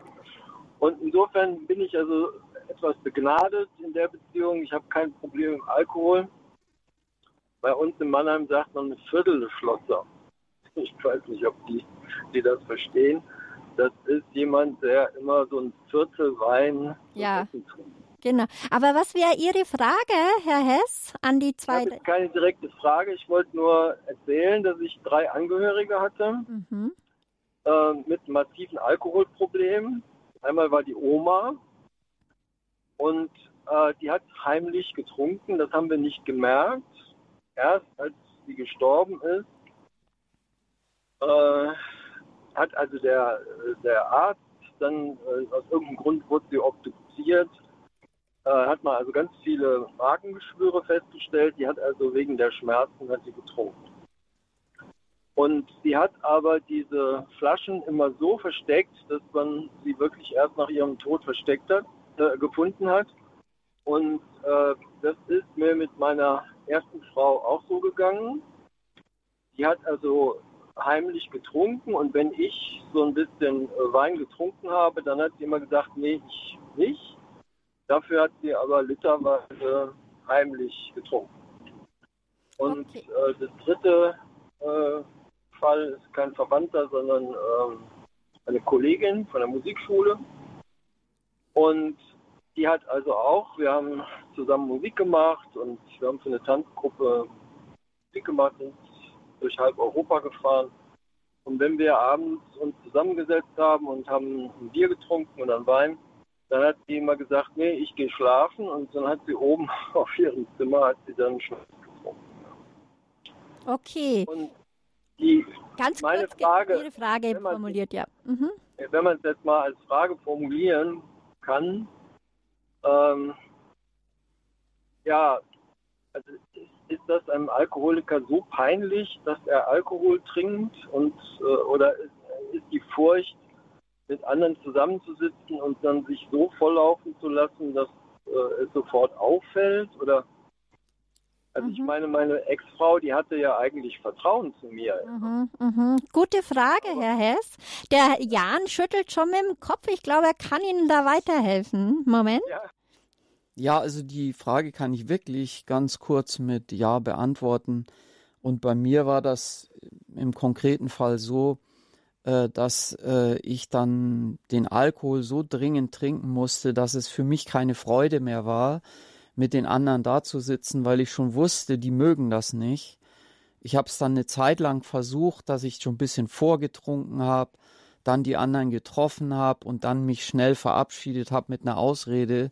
Und insofern bin ich also etwas begnadet in der Beziehung. Ich habe kein Problem mit Alkohol. Bei uns in Mannheim sagt man Viertelschlosser. Ich weiß nicht, ob die, die das verstehen. Das ist jemand, der immer so ein Viertel Wein ja. Genau. Aber was wäre Ihre Frage, Herr Hess, an die zwei? Das ist keine direkte Frage. Ich wollte nur erzählen, dass ich drei Angehörige hatte mhm. äh, mit massiven Alkoholproblemen. Einmal war die Oma und äh, die hat heimlich getrunken. Das haben wir nicht gemerkt. Erst als sie gestorben ist, äh, hat also der, der Arzt dann äh, aus irgendeinem Grund wurde sie obduziert, äh, hat man also ganz viele Magengeschwüre festgestellt. Die hat also wegen der Schmerzen hat sie getrunken. Und sie hat aber diese Flaschen immer so versteckt, dass man sie wirklich erst nach ihrem Tod versteckt hat, äh, gefunden hat. Und äh, das ist mir mit meiner ersten Frau auch so gegangen. Die hat also heimlich getrunken und wenn ich so ein bisschen äh, Wein getrunken habe, dann hat sie immer gesagt, nee, ich nicht. Dafür hat sie aber literweise heimlich getrunken. Und okay. äh, das dritte äh, Fall ist kein Verwandter, sondern ähm, eine Kollegin von der Musikschule. Und die hat also auch, wir haben zusammen Musik gemacht und wir haben für eine Tanzgruppe Musik gemacht und durch halb Europa gefahren. Und wenn wir abends uns zusammengesetzt haben und haben ein Bier getrunken und einen Wein, dann hat sie immer gesagt, nee, ich gehe schlafen und dann hat sie oben auf ihrem Zimmer hat sie dann Schnaps getrunken. Okay. Und die, Ganz meine kurz Frage, Ihre Frage formuliert, ja. Mhm. Wenn man es jetzt mal als Frage formulieren kann, ähm, ja, also ist das einem Alkoholiker so peinlich, dass er Alkohol trinkt und äh, oder ist, ist, die Furcht, mit anderen zusammenzusitzen und dann sich so volllaufen zu lassen, dass äh, es sofort auffällt? Oder also mhm. ich meine, meine Ex-Frau, die hatte ja eigentlich Vertrauen zu mir. Mhm, mhm. Gute Frage, Herr Hess. Der Jan schüttelt schon mit dem Kopf. Ich glaube, er kann Ihnen da weiterhelfen. Moment. Ja. Ja, also die Frage kann ich wirklich ganz kurz mit Ja beantworten. Und bei mir war das im konkreten Fall so, äh, dass äh, ich dann den Alkohol so dringend trinken musste, dass es für mich keine Freude mehr war, mit den anderen da zu sitzen, weil ich schon wusste, die mögen das nicht. Ich habe es dann eine Zeit lang versucht, dass ich schon ein bisschen vorgetrunken habe, dann die anderen getroffen habe und dann mich schnell verabschiedet habe mit einer Ausrede,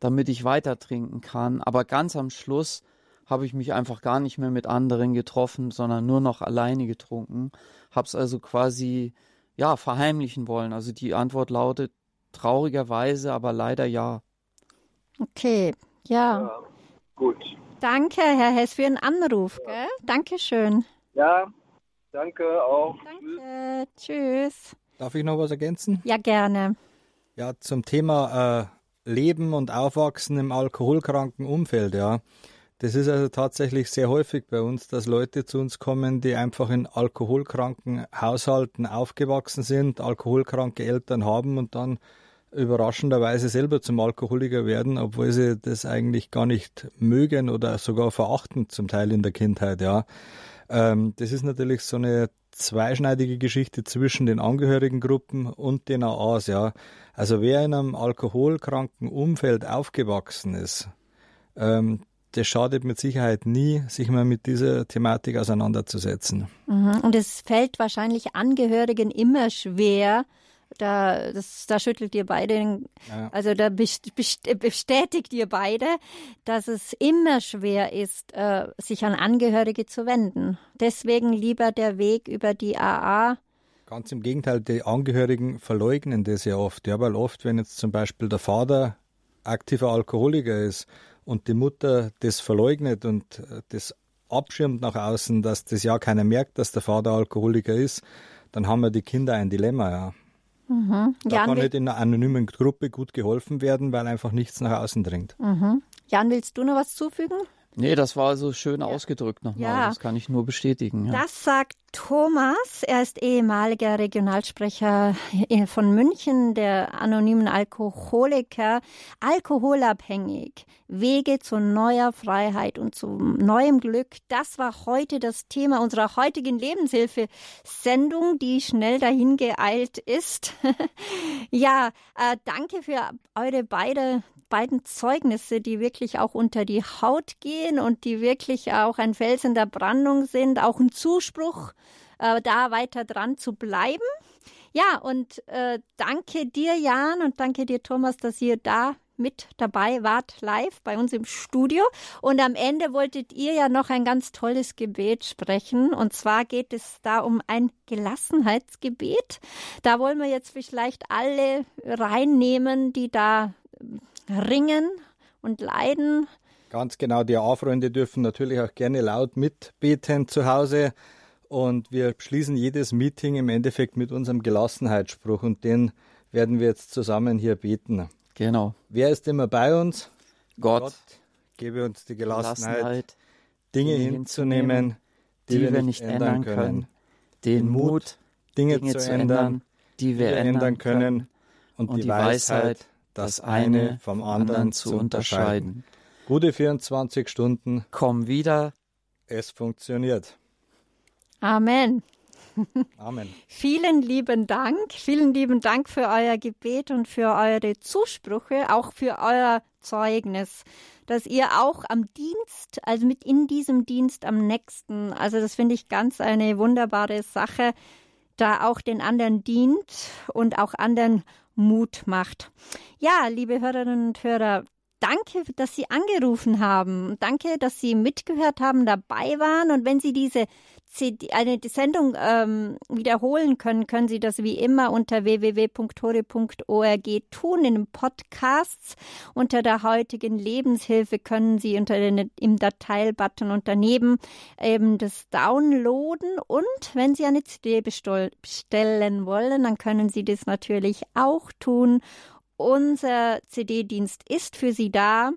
damit ich weiter trinken kann. Aber ganz am Schluss habe ich mich einfach gar nicht mehr mit anderen getroffen, sondern nur noch alleine getrunken. Habe es also quasi ja verheimlichen wollen. Also die Antwort lautet traurigerweise, aber leider ja. Okay, ja. ja gut. Danke, Herr Hess, für den Anruf. Ja. Gell? Dankeschön. Ja, danke auch. Danke, tschüss. Darf ich noch was ergänzen? Ja, gerne. Ja, zum Thema äh, Leben und Aufwachsen im alkoholkranken Umfeld, ja. Das ist also tatsächlich sehr häufig bei uns, dass Leute zu uns kommen, die einfach in alkoholkranken Haushalten aufgewachsen sind, alkoholkranke Eltern haben und dann überraschenderweise selber zum Alkoholiker werden, obwohl sie das eigentlich gar nicht mögen oder sogar verachten zum Teil in der Kindheit, ja. Ähm, das ist natürlich so eine zweischneidige Geschichte zwischen den Angehörigengruppen und den AAs, ja. Also wer in einem alkoholkranken Umfeld aufgewachsen ist, ähm, das schadet mit Sicherheit nie, sich mal mit dieser Thematik auseinanderzusetzen. Mhm. Und es fällt wahrscheinlich Angehörigen immer schwer, da, das, da schüttelt ihr beide, ja. also da bestätigt ihr beide, dass es immer schwer ist, äh, sich an Angehörige zu wenden. Deswegen lieber der Weg über die AA. Ganz im Gegenteil, die Angehörigen verleugnen das ja oft. Ja, weil oft, wenn jetzt zum Beispiel der Vater aktiver Alkoholiker ist und die Mutter das verleugnet und äh, das abschirmt nach außen, dass das ja keiner merkt, dass der Vater Alkoholiker ist, dann haben wir die Kinder ein Dilemma, ja. Mhm. Da Jan, kann nicht in einer anonymen Gruppe gut geholfen werden, weil einfach nichts nach außen dringt. Mhm. Jan, willst du noch was zufügen? Nee, das war so schön ja. ausgedrückt nochmal. Ja. Das kann ich nur bestätigen. Ja. Das sagt Thomas. Er ist ehemaliger Regionalsprecher von München, der anonymen Alkoholiker. Alkoholabhängig. Wege zu neuer Freiheit und zu neuem Glück. Das war heute das Thema unserer heutigen Lebenshilfe-Sendung, die schnell dahin geeilt ist. ja, äh, danke für eure beide beiden Zeugnisse, die wirklich auch unter die Haut gehen und die wirklich auch ein Fels in der Brandung sind, auch ein Zuspruch, äh, da weiter dran zu bleiben. Ja, und äh, danke dir, Jan, und danke dir, Thomas, dass ihr da mit dabei wart, live bei uns im Studio. Und am Ende wolltet ihr ja noch ein ganz tolles Gebet sprechen. Und zwar geht es da um ein Gelassenheitsgebet. Da wollen wir jetzt vielleicht alle reinnehmen, die da ringen und leiden. Ganz genau, die A-Freunde dürfen natürlich auch gerne laut mitbeten zu Hause. Und wir schließen jedes Meeting im Endeffekt mit unserem Gelassenheitsspruch und den werden wir jetzt zusammen hier beten. Genau. Wer ist immer bei uns? Gott. Gott gebe uns die Gelassenheit, Gelassenheit Dinge, Dinge hinzunehmen, die, die, wir nicht ändern können. können. Den Mut, Dinge, Dinge zu ändern, die wir, ändern können. Und, und die Weisheit, das eine vom anderen zu unterscheiden. Gute 24 Stunden. Komm wieder. Es funktioniert. Amen. Amen. Vielen lieben Dank. Vielen lieben Dank für euer Gebet und für eure Zusprüche, auch für euer Zeugnis, dass ihr auch am Dienst, also mit in diesem Dienst am nächsten, also das finde ich ganz eine wunderbare Sache, da auch den anderen dient und auch anderen Mut macht. Ja, liebe Hörerinnen und Hörer, danke, dass Sie angerufen haben. Danke, dass Sie mitgehört haben, dabei waren. Und wenn Sie diese CD, eine Sendung ähm, wiederholen können, können Sie das wie immer unter www.tore.org tun. In den Podcasts unter der heutigen Lebenshilfe können Sie unter den, im Dateibutton und daneben eben das downloaden. Und wenn Sie eine CD bestellen wollen, dann können Sie das natürlich auch tun. Unser CD-Dienst ist für Sie da.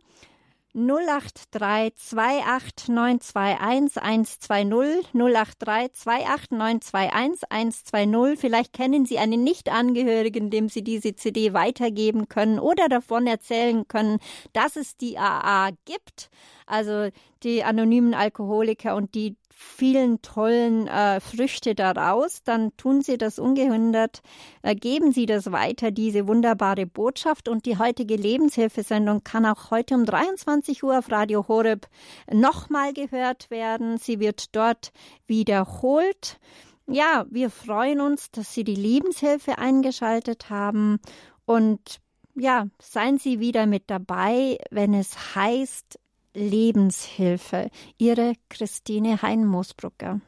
083 28921 120 083 28921 120. Vielleicht kennen Sie einen Nichtangehörigen, dem Sie diese CD weitergeben können oder davon erzählen können, dass es die AA gibt. Also die anonymen Alkoholiker und die vielen tollen äh, Früchte daraus, dann tun Sie das ungehindert, äh, geben Sie das weiter, diese wunderbare Botschaft. Und die heutige Lebenshilfesendung kann auch heute um 23 Uhr auf Radio Horeb nochmal gehört werden. Sie wird dort wiederholt. Ja, wir freuen uns, dass Sie die Lebenshilfe eingeschaltet haben und ja, seien Sie wieder mit dabei, wenn es heißt Lebenshilfe. Ihre Christine Hein-Moosbrucker.